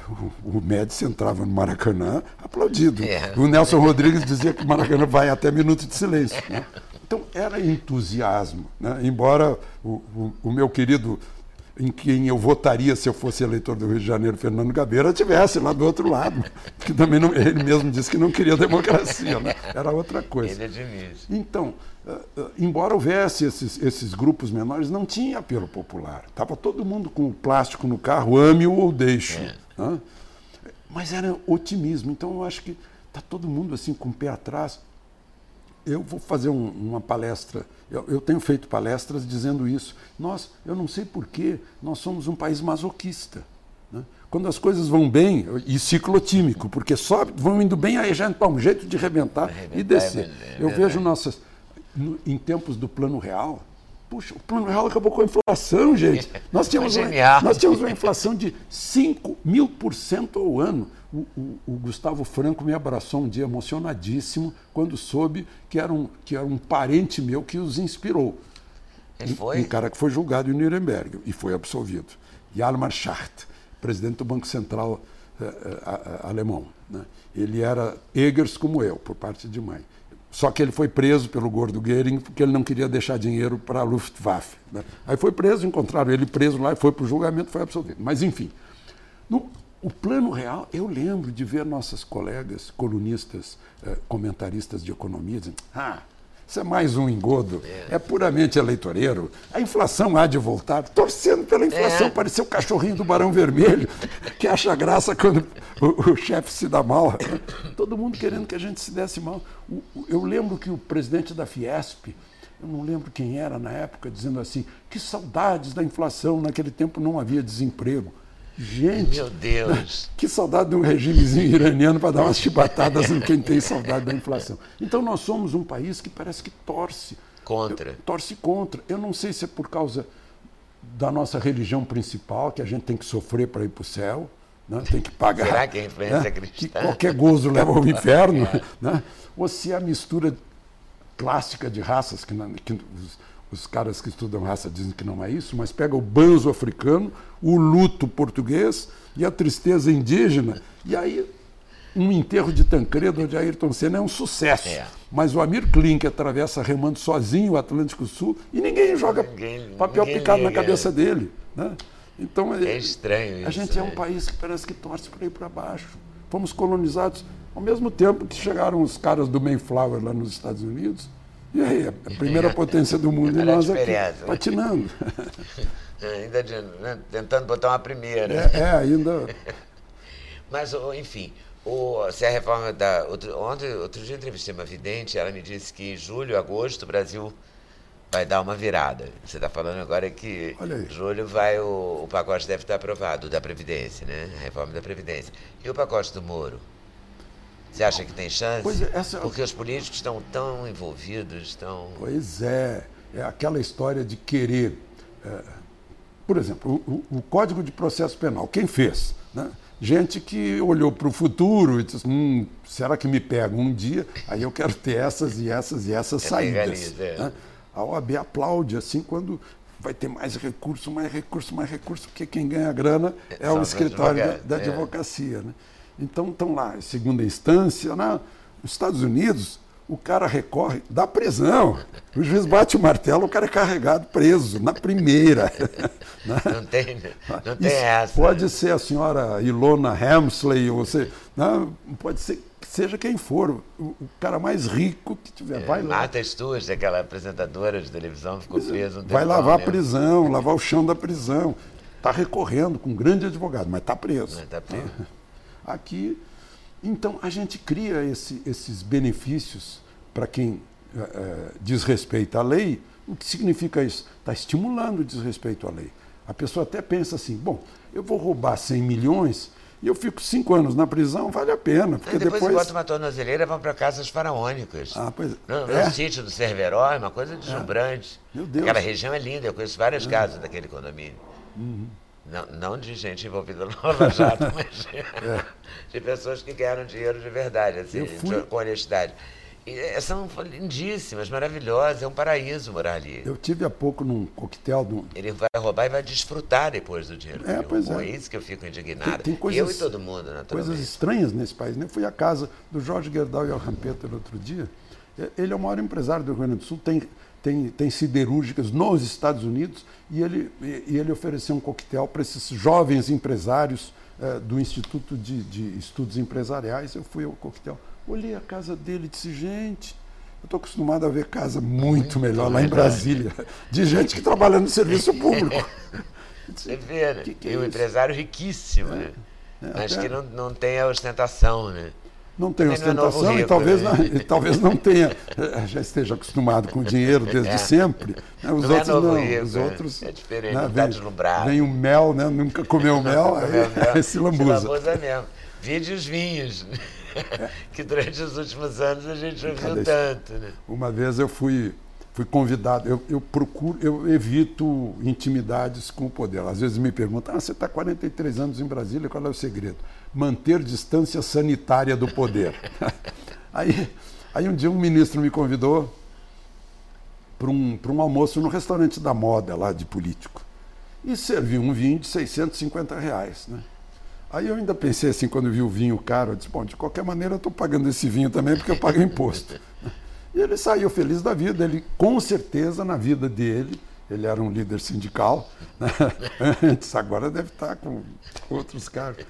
o, Médici entrava no Maracanã aplaudido. É. O Nelson Rodrigues dizia que o Maracanã vai até minuto de silêncio. Né? Então era entusiasmo. Né? Embora o, o, o, meu querido, em quem eu votaria se eu fosse eleitor do Rio de Janeiro, Fernando Gabeira, estivesse lá do outro lado. Que também não, ele mesmo disse que não queria democracia. Né? Era outra coisa. Ele é Então, embora houvesse esses, esses, grupos menores, não tinha apelo popular. Estava todo mundo com o plástico no carro, ame-o ou deixe. É. Né? Mas era otimismo. Então eu acho que está todo mundo assim com o pé atrás. Eu vou fazer um, uma palestra. Eu, eu, tenho feito palestras dizendo isso. Nós, eu não sei porquê, nós somos um país masoquista. Né? Quando as coisas vão bem, e ciclotímico, porque só vão indo bem, aí já dá um jeito de rebentar, rebentar e descer. É, é, eu vejo nossas no, em tempos do plano real, puxa, o plano real acabou com a inflação, gente. Nós tínhamos, uma, nós tínhamos uma inflação de 5 mil por cento ao ano. O, o, o, Gustavo Franco me abraçou um dia emocionadíssimo quando soube que era um, que era um parente meu que os inspirou. Ele foi? Um, um cara que foi julgado em Nuremberg e foi absolvido. Hjalmar Schacht, presidente do Banco Central uh, uh, alemão. Né? Ele era Egers como eu, por parte de mãe. Só que ele foi preso pelo gordo Goering porque ele não queria deixar dinheiro para a Luftwaffe. Né? Aí foi preso, encontraram ele preso lá, foi para o julgamento, foi absolvido. Mas, enfim, no, o plano real, eu lembro de ver nossas colegas colunistas, eh, comentaristas de economia, dizendo: ah, isso é mais um engodo, é puramente eleitoreiro. A inflação há de voltar, torcendo pela inflação, é. parecia o cachorrinho do Barão Vermelho, que acha graça quando o, o chefe se dá mal. Todo mundo querendo que a gente se desse mal. Eu lembro que o presidente da Fiesp, eu não lembro quem era na época, dizendo assim: que saudades da inflação, naquele tempo não havia desemprego. Gente, meu Deus, que saudade de um regimezinho iraniano para dar umas chibatadas em quem tem saudade da inflação. Então nós somos um país que parece que torce contra. torce contra. Eu não sei se é por causa da nossa religião principal, que a gente tem que sofrer para ir para o céu, né? tem que pagar. Será que a influência né? cristã? Que qualquer gozo leva ao inferno. né? Ou se é a mistura clássica de raças, que, que os, os caras que estudam raça dizem que não é isso, mas pega o banzo africano, o luto português e a tristeza indígena, e aí um enterro de Tancredo de Ayrton Senna é um sucesso. É. Mas o Amir Klink atravessa remando sozinho o Atlântico Sul e ninguém joga ninguém, papel ninguém picado liga. na cabeça dele. Né? Então, é, estranho isso. A gente é um país que parece que torce para ir para baixo. Fomos colonizados ao mesmo tempo que chegaram os caras do Mayflower lá nos Estados Unidos e aí, a primeira potência do mundo e nós aqui patinando. ainda de, né, tentando botar uma primeira. É, é ainda. Mas, enfim, o, se a reforma da. Outro, ontem, outro dia entrevistei uma vidente, ela me disse que em julho, agosto, o Brasil vai dar uma virada. Você está falando agora que em julho vai o, o pacote deve estar aprovado da Previdência, né? A reforma da Previdência. E o pacote do Moro? Você acha que tem chance? Pois é, essa... Porque os políticos estão tão envolvidos, estão. Pois é. É aquela história de querer. É, por exemplo, o, o, Código de Processo Penal, quem fez? Né? Gente que olhou para o futuro e disse: hum, será que me pega um dia? Aí eu quero ter essas e essas e essas é saídas. É. Né? A OAB aplaude assim quando vai ter mais recurso, mais recurso, mais recurso, porque quem ganha grana é São o escritório da, da, é. advocacia. Né? Então estão lá, segunda instância, na, nos Estados Unidos, o cara recorre da prisão. O juiz bate o martelo, o cara é carregado preso, na primeira. Né? Não tem, não tem essa. Pode ser a senhora Ilona Hemsley, ou você, não, né? pode ser seja quem for, o, cara mais rico que tiver. É, vai lá. Marta Stewart, aquela apresentadora de televisão, ficou presa um Vai lavar a prisão, lavar o chão da prisão. Está recorrendo com um grande advogado, mas está preso. Mas tá preso. Aqui então, a gente cria esse, esses benefícios para quem é, desrespeita a lei. O que significa isso? Está estimulando o desrespeito à lei. A pessoa até pensa assim: bom, eu vou roubar 100 milhões e eu fico cinco anos na prisão, vale a pena. Porque depois, depois bota uma tornozeleira e vão para casas faraônicas. Ah, pois no, no é. sítio do Cerveró, é uma coisa deslumbrante. É. Meu Deus. Aquela região é linda, eu conheço várias é. casas daquele condomínio. Uhum. Não, não de gente envolvida no Lava Jato, mas é. de pessoas que ganharam dinheiro de verdade, assim, fui... com honestidade. E é, são lindíssimas, maravilhosas, é um paraíso morar ali. Eu tive há pouco num coquetel. Do... Ele vai roubar e vai desfrutar depois do dinheiro. É, pois é. é isso que eu fico indignado. Tem, tem coisas, eu e todo mundo, naturalmente. Coisas estranhas nesse país. Né? Eu fui à casa do Jorge Gerdau e ao Rampeter outro dia. Ele é o maior empresário do Rio Grande do Sul, tem tem, tem siderúrgicas nos Estados Unidos e ele, e ele ofereceu um coquetel para esses jovens empresários eh, do Instituto de, de, Estudos Empresariais. Eu fui ao coquetel, olhei a casa dele e disse, gente, eu estou acostumado a ver casa muito melhor lá em Brasília, de gente que trabalha no serviço público. Você vê, né? Que que é um empresário riquíssimo, é, né? É, Mas que não, não tem a ostentação, né? Não tem ostentação não é rico, e, talvez né? não, talvez não tenha, eh, já esteja acostumado com o dinheiro desde é. sempre. Né? Os não é outros é não, rico, os outros. É diferente, né? vem, deslumbrado. Vem o mel, né? nunca comeu mel, aí, mel, aí se lambuza. Se lambuza mesmo. Vide os vinhos, é. que durante os últimos anos a gente ouviu tanto. Né? Uma vez eu fui fui convidado, eu, eu, procuro, eu evito intimidades com o poder. Às vezes me perguntam, ah, você está 43 anos em Brasília, qual é o segredo? Manter distância sanitária do poder. aí, aí um dia um ministro me convidou para um, um almoço no restaurante da moda lá de político. E serviu um vinho de 650 reais. Né? Aí eu ainda pensei assim, quando vi o vinho caro, eu disse, bom, de qualquer maneira eu estou pagando esse vinho também porque eu pago imposto. E ele saiu feliz da vida. Ele, com certeza, na vida dele, ele era um líder sindical. Né? Antes, agora deve estar com outros cargos.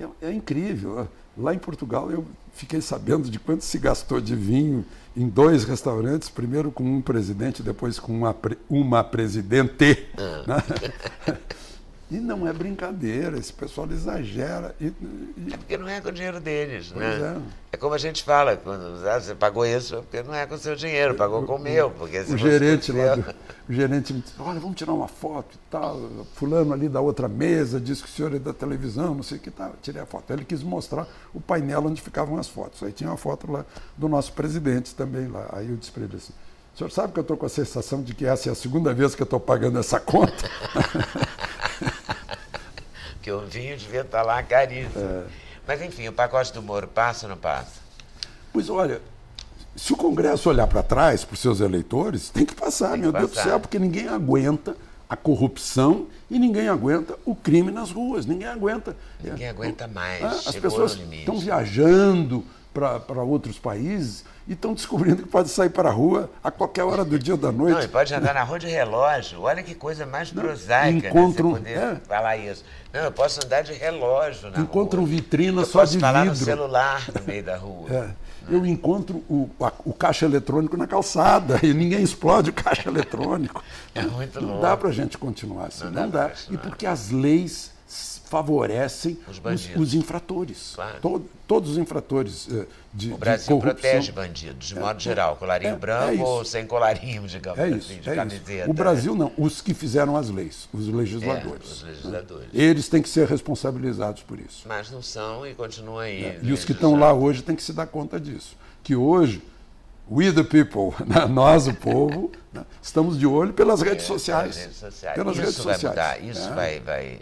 É, é, incrível. Lá em Portugal, eu fiquei sabendo de quanto se gastou de vinho em dois restaurantes, primeiro com um presidente, depois com uma, uma presidente. Ah. Né? E não é brincadeira, esse pessoal exagera. E, e... É porque não é com o dinheiro deles, pois né? É. é como a gente fala, quando ah, você pagou isso, é porque não é com o seu dinheiro, pagou com o meu. Porque o gerente lá, do, o gerente me disse, olha, vamos tirar uma foto e tal. Fulano ali da outra mesa disse que o senhor é da televisão, não sei o que tal. Tirei a foto. Ele quis mostrar o painel onde ficavam as fotos. Aí tinha uma foto lá do nosso presidente também lá. Aí eu disse para ele assim, o senhor sabe que eu estou com a sensação de que essa é a segunda vez que eu estou pagando essa conta? que o vinho devia estar lá caríssimo. É. Mas enfim, o pacote do Moro passa ou não passa? Pois olha, se o Congresso olhar para trás, para os seus eleitores, tem que passar, tem que meu passar. Deus do céu, porque ninguém aguenta a corrupção e ninguém aguenta o crime nas ruas, ninguém aguenta. Ninguém aguenta mais. É, as pessoas estão viajando para outros países e estão descobrindo que pode sair para a rua a qualquer hora do dia ou da noite. Não, e pode andar na rua de relógio. Olha que coisa mais prosaica encontram, né, você poder é. falar isso. Não, eu posso andar de relógio na Encontram rua. vitrina eu só de vidro. Posso falar no celular no meio da rua. É. Eu encontro o, a, o caixa eletrônico na calçada e ninguém explode o caixa eletrônico. É muito Não louco. dá para a gente continuar assim. Não, não dá. dá. E porque as leis favorecem Os os, os infratores. Claro. To- todos os infratores eh, de, O de Brasil corrupção. protege bandidos, de modo geral, colarinho é- é branco isso. ou sem colarinho, digamos É assim, isso, de é camiseta. isso. O Brasil não, os que fizeram as leis, os É, legisladores. os legisladores. Eles têm que ser responsabilizados por isso. Mas não são e continuam aí. É, E os que estão lá hoje têm que se dar conta disso. Que hoje, we the people, né, nós o povo, né, estamos de olho pelas redes sociais. Pelas redes sociais. Pelas isso redes vai sociais. mudar, isso É. vai, vai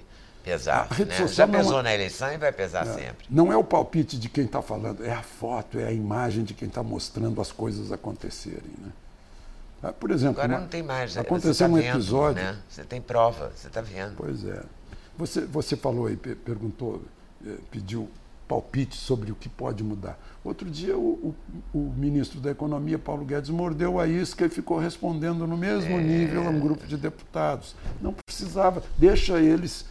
pesar. A rede né? social Já não pesou é- na eleição e vai pesar sempre. Não é o palpite de quem está falando, é a foto, é a imagem de quem está mostrando as coisas acontecerem. Né? Ah, Por exemplo, Agora uma- não tem mais. né? aconteceu tá um vendo, episódio. Né? Você tem prova, você está vendo. Pois é. Você, você falou aí, pe- perguntou, eh, pediu palpite sobre o que pode mudar. Outro dia, o, o- o ministro da Economia, Paulo Guedes, mordeu a isca e ficou respondendo no mesmo nível a um grupo de deputados. Não precisava, deixa eles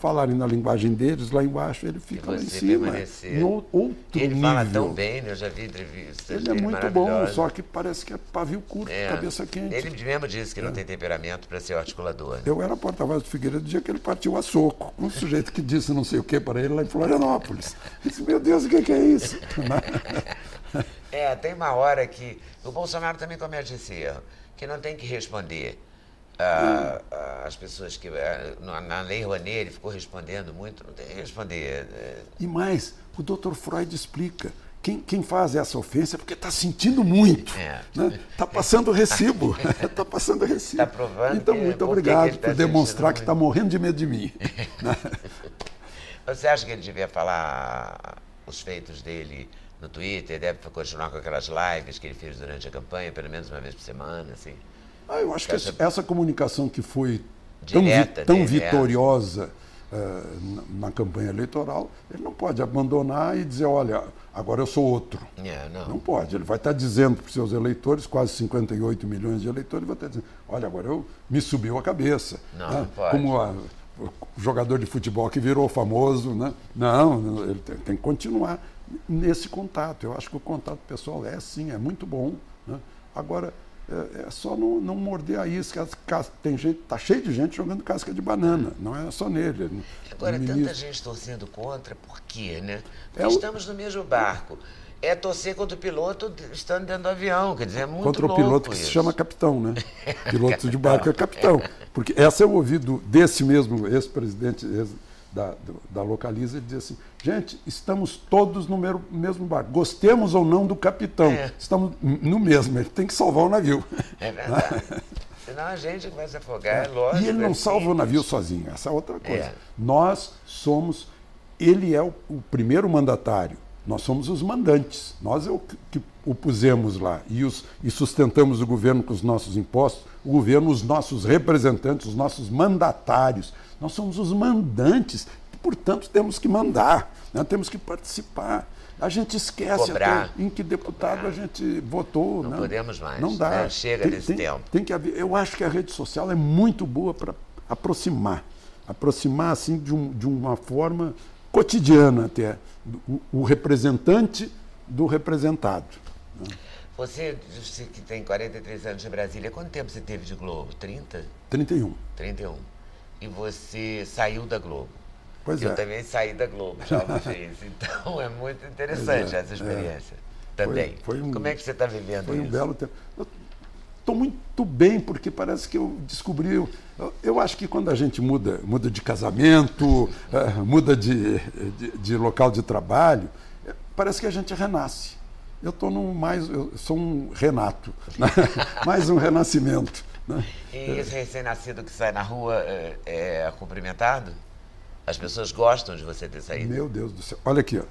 falarem na linguagem deles lá embaixo, ele fica lá em cima. permanecer. Ou- outro Ele nível. fala tão bem, né? eu já vi entrevistas. Ele é muito bom, só que parece que é pavio curto, É. cabeça quente. Ele mesmo disse que não tem temperamento para ser articulador. né? Eu era porta-voz do Figueiredo no dia que ele partiu a soco, com um sujeito que disse não sei o que para ele lá em Florianópolis. Eu disse, meu Deus, o que é isso? É, tem uma hora que o Bolsonaro também comete esse erro, que não tem que responder ah, as pessoas que ah, na, lei Rouanet ele ficou respondendo muito, não tem que responder. é, E mais, o Dr. Freud explica. Quem, quem faz essa ofensa é porque está sentindo muito. É. Está passando recibo. Está passando recibo. Tá provando então, que- muito obrigado tá por demonstrar que está morrendo de medo de mim. Você acha que ele devia falar os feitos dele no Twitter, deve continuar com aquelas lives que ele fez durante a campanha, pelo menos uma vez por semana, assim? Ah, eu acho que Essa- essa, comunicação que foi tão, vi- Direta tão dele, é. vitoriosa na, na campanha eleitoral, ele não pode abandonar e dizer, olha, agora eu sou outro. É, não. Não pode. Ele vai estar dizendo para os seus eleitores, quase 58 milhões de eleitores, vai estar dizendo, olha, agora eu me subiu a cabeça. Não, né? não pode. Como a- o jogador de futebol que virou famoso, né? Não, ele tem, tem que continuar nesse contato. Eu acho que o contato pessoal é sim, é muito bom. né? Agora, é, é só não, não morder a isca. Tem gente, tá cheio de gente jogando casca de banana. Não é só nele. ele- Agora, o tanta ministro- gente torcendo contra, por quê, né? Porque É o- estamos no mesmo barco. É torcer contra o piloto estando dentro do avião, quer dizer, é muito contra o piloto que isso. se chama capitão, né? Piloto de barco é capitão. Porque essa eu ouvi do, desse mesmo ex-presidente ex da, da Localiza, diz assim, gente, estamos todos no mesmo, barco. Gostemos ou não do capitão, É. estamos no mesmo, ele tem que salvar o navio. É verdade. Senão a gente vai se afogar, é lógico. E ele não é salva o simples. navio sozinho, essa é outra coisa. É. Nós somos, ele é o, o primeiro mandatário, nós somos os mandantes, nós é o que, que o pusemos lá e, os, e sustentamos o governo com os nossos impostos, o governo, os nossos representantes, os nossos mandatários, nós somos os mandantes, portanto temos que mandar, né? temos que participar. A gente esquece Cobrar. até em que deputado a gente votou. Não né? podemos mais, Não dá. né? Chega desse tem, tempo. Tem que haver. Eu acho que a rede social é muito boa para aproximar. Aproximar assim de, um- de uma forma cotidiana até. O, o representante do representado. Você disse que tem 43 anos de Brasília. Quanto tempo você teve de Globo? 30? 31. 31. E você saiu da Globo. Pois eu é. também saí da Globo já uma vez. Então é muito interessante é, essa é. experiência. Também. foi um- Como é que você está vivendo Foi um isso? belo tempo. Estou muito bem, porque parece que eu descobri. Eu, eu acho que quando a gente muda, muda de casamento, eh, muda de, de, de local de trabalho, eh, parece que a gente renasce. Eu estou mais. Eu sou um Renato, né? mais um renascimento. E esse recém-nascido que sai na rua é, é cumprimentado? As pessoas gostam de você ter saído? Meu Deus do céu. Olha aqui, ó.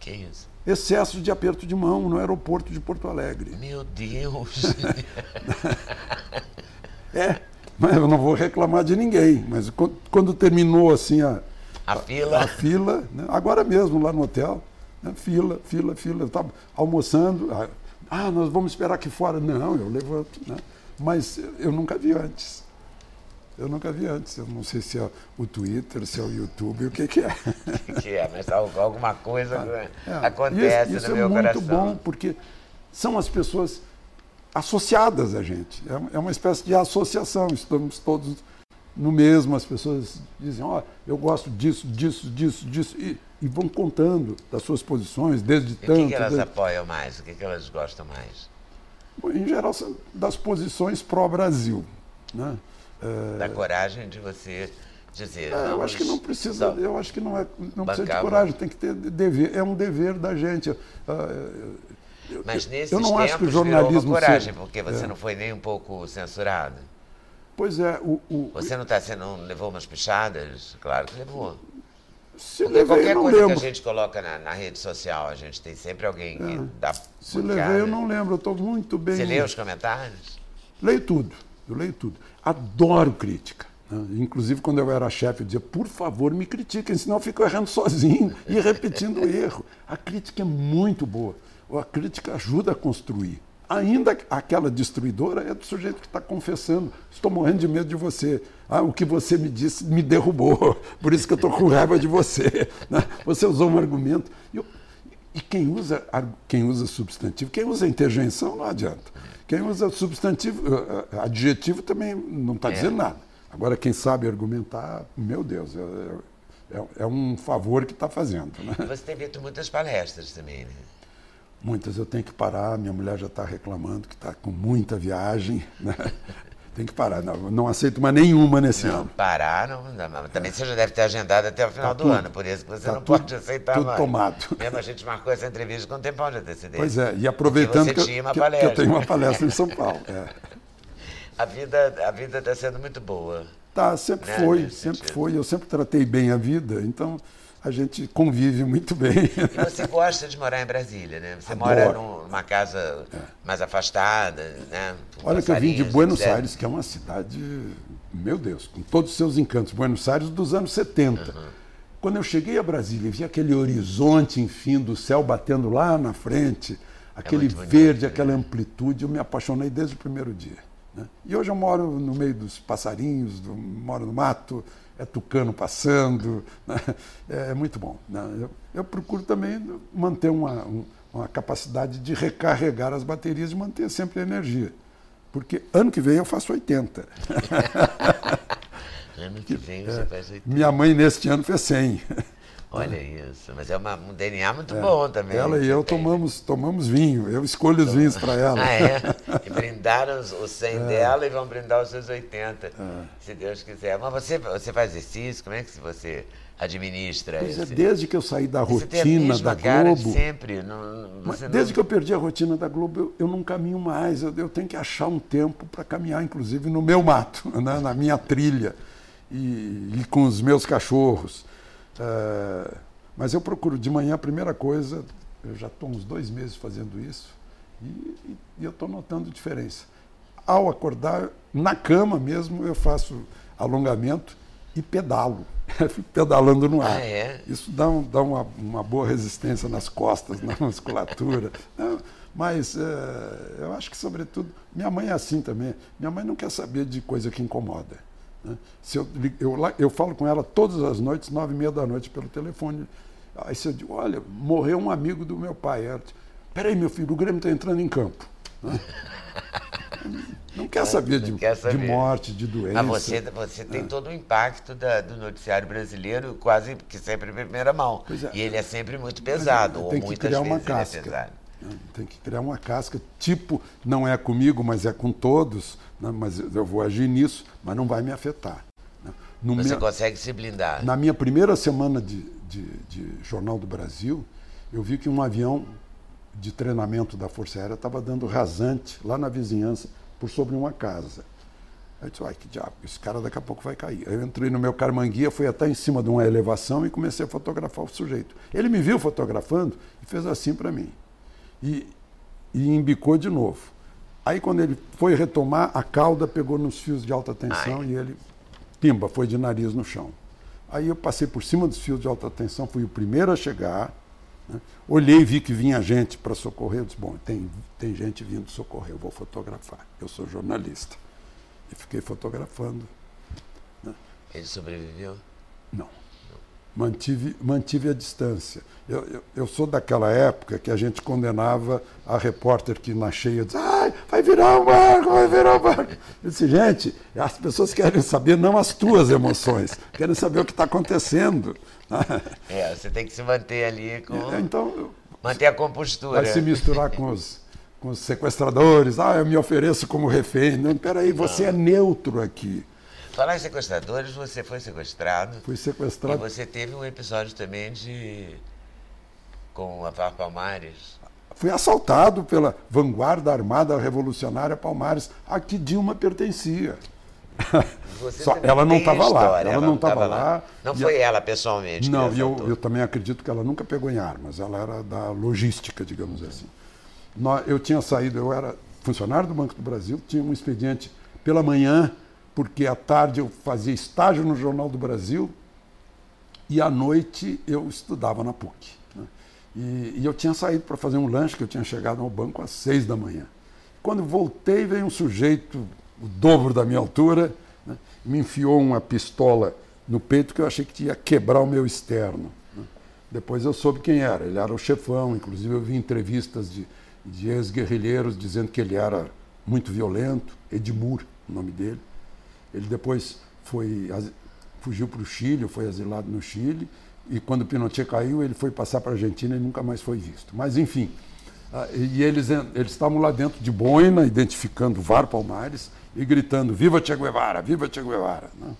Que isso? excesso de aperto de mão no aeroporto de Porto Alegre. Meu Deus! É, mas eu não vou reclamar de ninguém. Mas quando, quando terminou assim a, A fila. a fila, né? agora mesmo lá no hotel, né? fila, fila, fila. Eu estava almoçando. ah, Ah, nós vamos esperar aqui fora. Não, eu levanto. Né? Mas eu nunca vi antes. Eu nunca vi antes. Eu não sei se é o Twitter, se é o YouTube, o que, que é. que é, mas al- alguma coisa né, É, acontece isso, isso no é meu muito coração. bom, porque são as pessoas associadas a gente. É, é uma espécie de associação. Estamos todos no mesmo as pessoas dizem, ó, oh, eu gosto disso, disso, disso, disso, e, e, vão contando das suas posições, desde e tanto... O que, que elas desde... apoiam mais? O que, que elas gostam mais? Em geral, são das posições pró-Brasil. Né? É... Da coragem de você dizer... É, eu acho que não precisa, eu acho que não, é, não precisa de coragem, tem que ter dever, é um dever da gente. Uh, mas nesses eu não acho que o jornalismo coragem, seja, porque você é. não foi nem um pouco censurado. Pois é, o, o você não está sendo levou umas pichadas, claro que levou. Se levei, qualquer coisa lembro. que a gente coloca na, na, rede social, a gente tem sempre alguém que é. dá. Se levei, eu não lembro. Eu estou muito bem. Você lê os comentários? Leio tudo. Eu leio tudo. Adoro crítica. Né? Inclusive, quando eu era chefe, eu dizia, por favor, me critiquem, senão eu fico errando sozinho e repetindo o erro. A crítica é muito boa a crítica ajuda a construir. Ainda aquela destruidora é do sujeito que está confessando. Estou morrendo de medo de você. Ah, o que você me disse me derrubou. Por isso que eu estou com raiva de você. Né? Você usou um argumento. E quem usa, quem usa substantivo, quem usa interjeição não adianta. Quem usa substantivo, eh, eh, adjetivo também não está é. dizendo nada. Agora, quem sabe argumentar, meu Deus, é, é, é um favor que está fazendo. Né? Você tem feito muitas palestras também, né? Muitas eu tenho que parar, minha mulher já está reclamando que está com muita viagem. Né? Tem que parar, não, não aceito mais nenhuma nesse não, ano. Parar, não, não também é. você já deve ter agendado até o final tá do tudo, ano, por isso que você tá não tudo, pode aceitar tudo mais. tomado. Mesmo a gente marcou essa entrevista com um tempão de antecedência. Pois é, e aproveitando que, que, que, eu tenho uma palestra em São Paulo. É. A vida a vida está sendo muito boa. Tá, sempre né? foi, sempre sentido. foi. Eu sempre tratei bem a vida, então a gente convive muito bem. E você gosta de morar em Brasília, né? Você Adoro. mora numa casa é. mais afastada, né? Olha que eu vim de Buenos Aires, que é uma cidade, meu Deus, com todos os seus encantos. Buenos Aires dos anos 70. Uhum. Quando eu cheguei a Brasília e vi aquele horizonte, enfim, do céu batendo lá na frente, é aquele é verde, bonito, aquela amplitude, eu me apaixonei desde o primeiro dia. Né? E hoje eu moro no meio dos passarinhos, do, moro no mato, é tucano passando, né? É, é, muito bom. Né? Eu, eu, procuro também manter uma, uma capacidade de recarregar as baterias e manter sempre a energia. Porque ano que vem eu faço 80. ano que vem você é, faz 80. Minha mãe neste ano fez 100. Olha isso, mas é uma, um DNA muito é, bom também. Ela e eu tomamos, tomamos vinho, eu escolho os vinhos para ela. Ah, é? E brindaram os, os 100 é. dela e vão brindar os seus 80, é. se Deus quiser. Mas você, você faz exercício? Como é que você administra pois isso? É, desde que eu saí da rotina da Globo. sempre. Não, desde não... que eu perdi a rotina da Globo, eu, eu não caminho mais. Eu, eu, tenho que achar um tempo para caminhar, inclusive no meu mato, né, na minha trilha e, e com os meus cachorros. É, mas eu procuro de manhã, a primeira coisa, eu já estou uns dois meses fazendo isso e, e, e eu estou notando diferença. Ao acordar, na cama mesmo, eu faço alongamento e pedalo. Fico pedalando no ar. Ah, é? Isso dá, um, dá uma, uma, boa resistência nas costas, na musculatura. Não, mas é, eu acho que, sobretudo, minha mãe é assim também. Minha mãe não quer saber de coisa que incomoda. Né? Se eu, eu, eu, falo com ela todas as noites, nove e meia da noite, pelo telefone. Aí você diz, olha, morreu um amigo do meu pai. Ela diz, peraí, meu filho, o Grêmio está entrando em campo. Né? Não quer saber, de, quer saber, de, morte, de doença. Mas você, você tem é. todo o impacto da, do noticiário brasileiro, quase que sempre em primeira mão. É. E ele é sempre muito pesado, ou muitas criar vezes uma casca. é pesado. Tem que criar uma casca, tipo, não é comigo, mas é com todos, né? mas eu vou agir nisso, mas não vai me afetar. Né? No Você consegue se blindar. Na minha primeira semana de, de, de, Jornal do Brasil, eu vi que um avião de treinamento da Força Aérea estava dando rasante lá na vizinhança por sobre uma casa. Aí eu disse, ai que diabo, esse cara daqui a pouco vai cair. Aí eu entrei no meu carmanguia, fui até em cima de uma elevação e comecei a fotografar o sujeito. Ele me viu fotografando e fez assim para mim e, e embicou de novo. Aí quando ele foi retomar, a cauda pegou nos fios de alta tensão Ai. e ele, pimba, foi de nariz no chão. Aí eu passei por cima dos fios de alta tensão, fui o primeiro a chegar. Né? Olhei e vi que vinha gente para socorrer. Eu disse, bom, tem, tem gente vindo socorrer, eu vou fotografar. Eu sou jornalista. E fiquei fotografando. Né? Ele sobreviveu? Não. Mantive, mantive a distância. Eu, eu, eu, sou daquela época que a gente condenava a repórter que na cheia dizia, ai, vai virar um barco, vai virar um barco. Eu disse, gente, as pessoas querem saber não as tuas emoções, querem saber o que está acontecendo. É, você tem que se manter ali com. É, então, manter a compostura. Vai se misturar com os, com os sequestradores, ah, eu me ofereço como refém. Não, peraí, você é neutro aqui. Falar em sequestradores, você foi sequestrado. Fui sequestrado. E você teve um episódio também de. com a Palmares. Fui assaltado pela vanguarda armada revolucionária Palmares, a que Dilma pertencia. Só, ela não estava lá. Ela, ela não estava lá. lá. Não foi ela pessoalmente. Não, eu, eu também acredito que ela nunca pegou em armas. Ela era da logística, digamos assim. Eu tinha saído, eu era funcionário do Banco do Brasil, tinha um expediente pela manhã porque à tarde eu fazia estágio no Jornal do Brasil e à noite eu estudava na PUC. Né? E, e, eu tinha saído para fazer um lanche, que eu tinha chegado ao banco às seis da manhã. Quando voltei, veio um sujeito, o dobro da minha altura, né? me enfiou uma pistola no peito que eu achei que ia quebrar o meu externo. Né? Depois eu soube quem era, ele era o chefão, inclusive eu vi entrevistas de, de ex-guerrilheiros dizendo que ele era muito violento, Edmur, o nome dele. Ele depois foi, fugiu para o Chile, foi asilado no Chile, e quando Pinochet caiu, ele foi passar para a Argentina e nunca mais foi visto. Mas, enfim, ah, e eles, eles estavam lá dentro de boina, identificando VAR Palmares e gritando: Viva Che Guevara, viva Che Guevara! Né?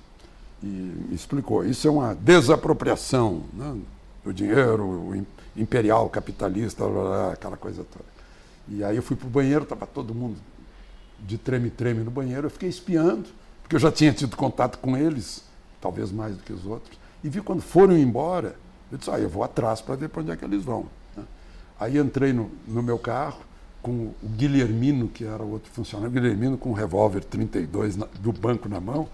E explicou: isso é uma desapropriação né, do dinheiro imperial, capitalista, aquela coisa toda. E aí eu fui para o banheiro, estava todo mundo de treme-treme no banheiro, eu fiquei espiando porque eu já tinha tido contato com eles, talvez mais do que os outros, e vi quando foram embora, eu disse, ah, eu vou atrás para ver para onde é que eles vão. Né? Aí entrei no, no, meu carro com o Guilhermino, que era o outro funcionário, o Guilhermino com um revólver 32 na, do banco na mão,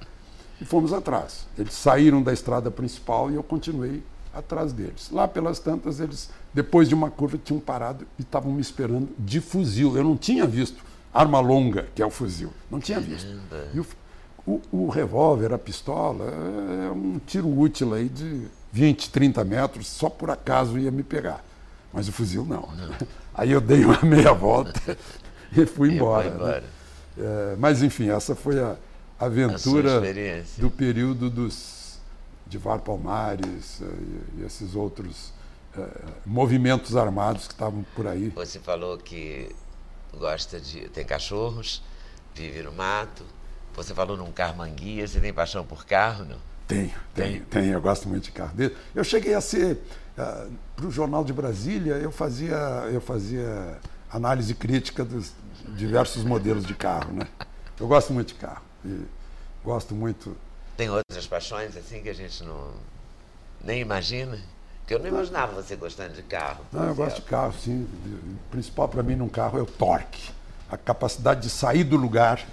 e fomos atrás. Eles saíram da estrada principal e eu continuei atrás deles. Lá pelas tantas, eles, depois de uma curva, tinham parado e estavam me esperando de fuzil. Eu não tinha visto arma longa, que é o fuzil. Não tinha visto. E o, o, o revólver, a pistola, é um tiro útil aí de 20, 30 metros, só por acaso ia me pegar. Mas o fuzil não. não. Aí eu dei uma meia volta e fui embora. Né? embora. Né? É, mas enfim, essa foi a aventura a do período dos de Var Palmares é, e, e esses outros é, movimentos armados que estavam por aí. Você falou que gosta de. tem cachorros, vive no mato. Você falou num carro manguia, você tem paixão por carro, não? Tenho, tenho, tenho. Eu gosto muito de carro. Eu cheguei a ser, uh, ah, para o Jornal de Brasília, eu fazia, eu fazia análise crítica dos diversos modelos de carro, né? Eu gosto muito de carro. E gosto muito. Tem outras paixões assim que a gente não nem imagina? Porque eu não imaginava você gostando de carro. Não, eu gosto de carro, sim. O principal para mim num carro é o torque. A capacidade de sair do lugar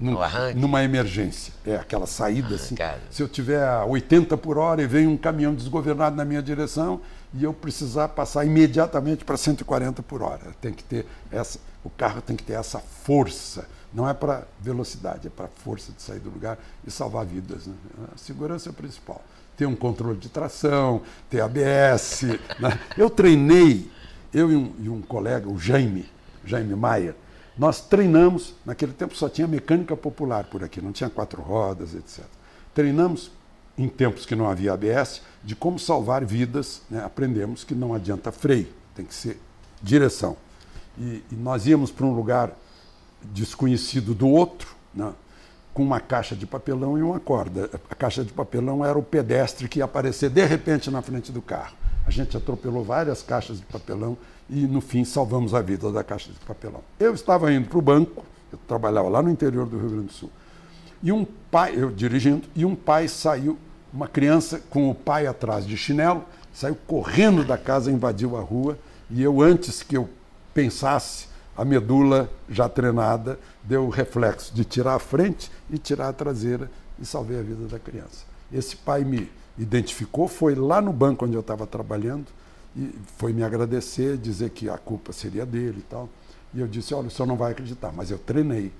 num, numa emergência. É aquela saída assim. Se eu tiver a 80 por hora e vem um caminhão desgovernado na minha direção e eu precisar passar imediatamente para 140 por hora, tem que ter essa, o carro tem que ter essa força. Não é para velocidade, é para força de sair do lugar e salvar vidas. Né? A segurança é o principal. Ter um controle de tração, ter ABS. né? Eu treinei, eu e um, e um colega, o Jaime, Jaime Maier, nós treinamos, naquele tempo só tinha mecânica popular por aqui, não tinha quatro rodas, etc. Treinamos, em tempos que não havia ABS, de como salvar vidas. Né? Aprendemos que não adianta freio, tem que ser direção. E, e nós íamos para um lugar desconhecido do outro, né? com uma caixa de papelão e uma corda. A caixa de papelão era o pedestre que ia aparecer de repente na frente do carro. A gente atropelou várias caixas de papelão e, no fim, salvamos a vida da caixa de papelão. Eu estava indo para o banco, eu trabalhava lá no interior do Rio Grande do Sul, e um pai, eu dirigindo, e um pai saiu, uma criança com o pai atrás de chinelo, saiu correndo da casa, invadiu a rua, e eu, antes que eu pensasse, a medula já treinada deu o reflexo de tirar a frente e tirar a traseira e salvei a vida da criança. Esse pai me identificou, foi lá no banco onde eu estava trabalhando, e foi me agradecer, dizer que a culpa seria dele e tal. E eu disse, olha, o senhor não vai acreditar, mas eu treinei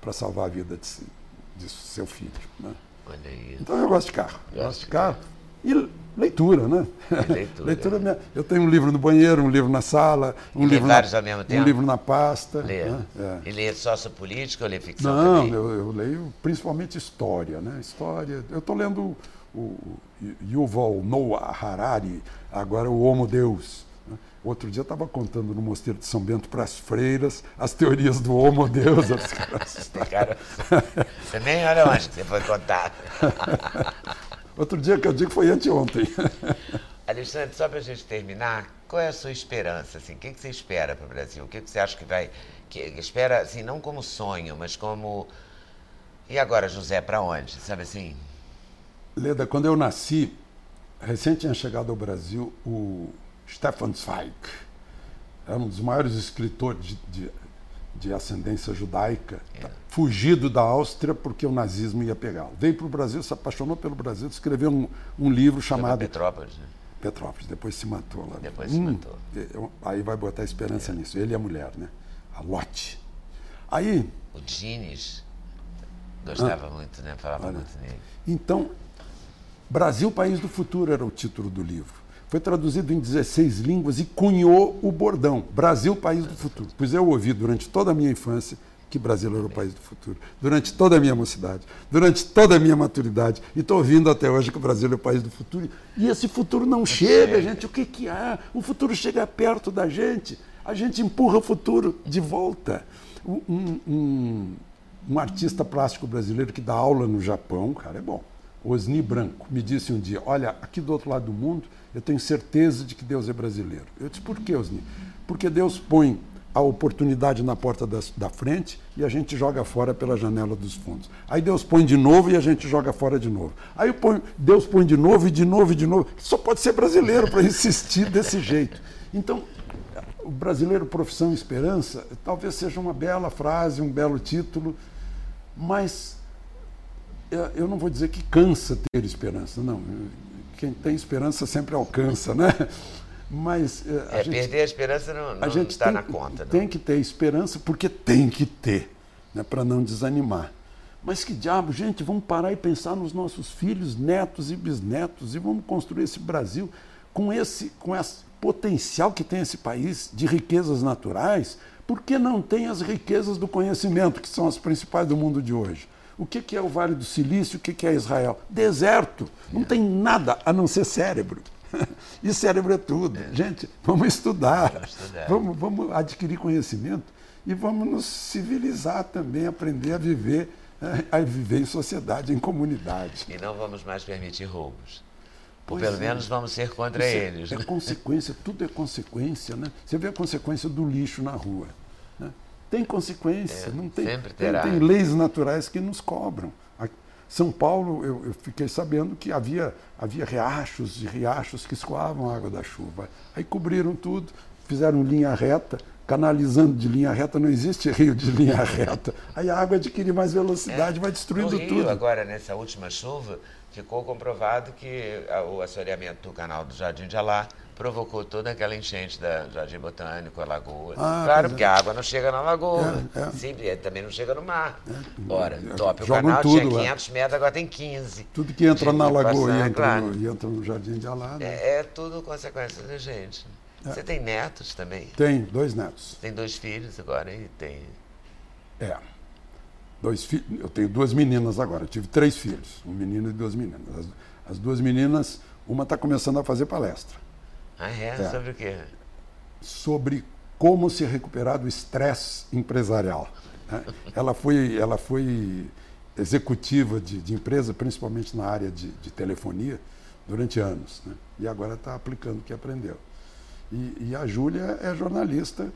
para salvar a vida de, de seu filho. Né? Então eu gosto de carro. Gosto, gosto de carro. E Leitura, né? Leitura. Leitura minha- eu tenho um livro no banheiro, um livro na sala, um livro, na, um livro na pasta. Lê. né? É. E lê sociopolítica ou lê ficção Não, eu, eu leio principalmente história, né? História. Eu estou lendo o, o Yuval Noah Harari, agora o Homo Deus. né? Outro dia eu estava contando no Mosteiro de São Bento para as freiras as teorias do Homo Deus. Cara, você nem olha onde você foi contar. Outro dia que eu digo foi anteontem. Alexandre, só para a gente terminar, qual é a sua esperança? Assim? O que, você espera para o Brasil? O que, que você acha que vai. Que, espera, assim, não como sonho, mas como. E agora, José, para onde? Sabe assim? Leda, quando eu nasci, recém tinha chegado ao Brasil o Stefan Zweig. Era um dos maiores escritores de, de, de ascendência judaica, tá? fugido da Áustria porque o nazismo ia pegá-lo. Veio para o Brasil, se apaixonou pelo Brasil, escreveu um, um livro chamado Petrópolis, né? Petrópolis, depois se matou lá. Depois se matou. eu- aí vai botar esperança nisso. Ele e a mulher, né? A Lotte. Aí, O Dines gostava muito, né? Falava Olha. muito nele. Então, Brasil, País do Futuro era o título do livro. Foi traduzido em 16 línguas e cunhou o bordão Brasil, País do Futuro. Pois eu ouvi durante toda a minha infância que Brasil era o país do futuro. Durante toda a minha mocidade, durante toda a minha maturidade. E estou ouvindo até hoje que o Brasil é o país do futuro. E esse futuro não chega, gente. O que, que há? O futuro chega perto da gente. A gente empurra o futuro de volta. Um, um- um artista plástico brasileiro que dá aula no Japão, cara, é bom. Osni Branco me disse um dia: Olha, aqui do outro lado do mundo, eu tenho certeza de que Deus é brasileiro. Eu disse: Por que, Osni? Porque Deus põe a oportunidade na porta da frente e a gente joga fora pela janela dos fundos. Aí Deus põe de novo e a gente joga fora de novo. Aí põe- Deus põe de novo e de novo e de novo. Só pode ser brasileiro para insistir desse jeito. Então, o brasileiro profissão e esperança talvez seja uma bela frase, um belo título, mas eu não vou dizer que cansa ter esperança, não. Quem tem esperança sempre alcança, né? Mas eh, a É, gente, perder a esperança não, a não gente está tem, na conta. não. tem que ter esperança porque tem que ter, né, para não desanimar. Mas que diabo, gente, vamos parar e pensar nos nossos filhos, netos e bisnetos e vamos construir esse Brasil com esse, com esse potencial que tem esse país de riquezas naturais, por que não tem as riquezas do conhecimento, que são as principais do mundo de hoje? O que que é o Vale do Silício? O que que é Israel? Deserto. Não tem nada a não ser cérebro. E cérebro é tudo. Gente, vamos estudar. Vamos estudar. Vamos, vamos adquirir conhecimento e vamos nos civilizar também, aprender a viver, eh, a viver em sociedade, em comunidade. E não vamos mais permitir roubos. Ou Pois pelo é. menos vamos ser contra Isso é- eles. É, né? consequência, tudo é consequência, né? Você vê a consequência do lixo na rua. Tem consequência, É, não tem, sempre tem, terá. tem leis naturais que nos cobram. A- São Paulo, eu, eu fiquei sabendo que havia, havia riachos e riachos que escoavam a água da chuva. Aí cobriram tudo, fizeram linha reta, canalizando de linha reta, não existe rio de linha reta. Aí a água adquire mais velocidade, vai destruindo no Rio, tudo. agora, nessa última chuva, ficou comprovado que o assoreamento do canal do Jardim de Alá provocou toda aquela enchente da Jardim Botânico, a lagoa. Ah, claro, é. porque a água não chega na lagoa. É, é. Simples, e também não chega no mar. Ora, É, top o canal, tudo tinha lá. 500 metros, agora tem 15. Tudo que entra na lagoa e passar, entra, claro. no, e entra no Jardim de Alá. né? É, é tudo consequência da gente. É. Você tem netos também? Tem dois netos. Tem dois filhos agora e tem. É. Dois fi... Eu tenho duas meninas agora. Eu tive três filhos, um menino e duas meninas. As, as duas meninas, uma está começando a fazer palestra Ah, é? É. Sobre o quê? sobre como se recuperar do estresse empresarial. né? Ela foi, ela foi executiva de, de empresa, principalmente na área de, de telefonia, durante anos. né? E agora está aplicando o que aprendeu. E, e a Júlia é jornalista,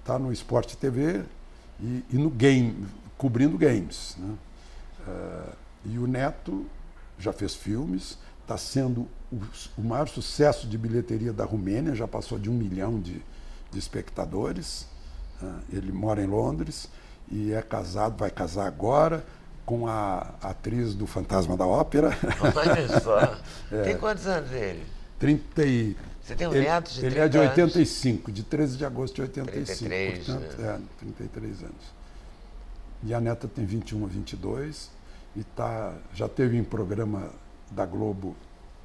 está no Esporte TV e, e no game, cobrindo games. né? Eh, e o Neto já fez filmes, está sendo o, maior sucesso de bilheteria da Romênia, já passou de um milhão de, de espectadores. Ah, ele mora em Londres e é casado, vai casar agora com a atriz do Fantasma da Ópera. Olha só. É. Tem quantos anos ele? 30 e... Você tem um ele, neto de Ele 30 é de anos? 85, de 13 de agosto de 85. 33, portanto, né? é, 33 anos. E a neta tem 21 a 22 e tá, já teve em programa da Globo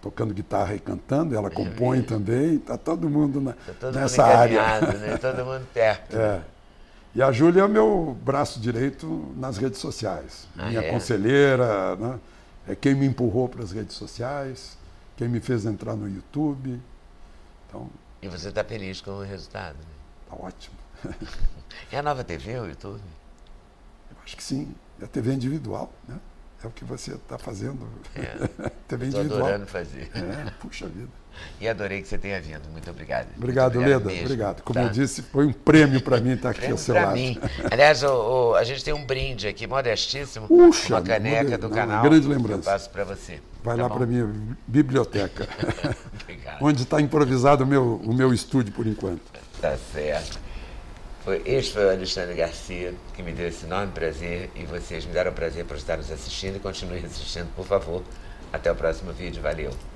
tocando guitarra e cantando, ela compõe também, está todo mundo na, Tá todo nessa mundo área. né? Todo mundo perto. É. E a Júlia é o meu braço direito nas redes sociais. Ah, Minha é? conselheira, né? é quem me empurrou para as redes sociais, quem me fez entrar no YouTube. Então, E você está feliz com o resultado. Né? tá ótimo. É a nova TV, o YouTube? Eu acho que sim. É a TV individual, né? É o que você está fazendo. É. TV Estou individual. adorando fazer. É, puxa vida. E adorei que você tenha vindo. Muito obrigado. Muito Obrigado, Leda. mesmo, Obrigado. Como tá? eu disse, foi um prêmio para mim estar aqui Prêmio ao seu lado. mim. Aliás, o- o- a gente tem um brinde aqui, modestíssimo. Puxa, uma caneca do não, canal. grande que Eu lembrança. passo para você. Vai Tá lá para a minha biblioteca, Obrigado. onde está improvisado o meu, o meu estúdio por enquanto. Tá certo. Foi, este foi o Alexandre Garcia que me deu esse enorme prazer e vocês me deram prazer por estar nos assistindo e continuem assistindo, por favor. Até o próximo vídeo. Valeu.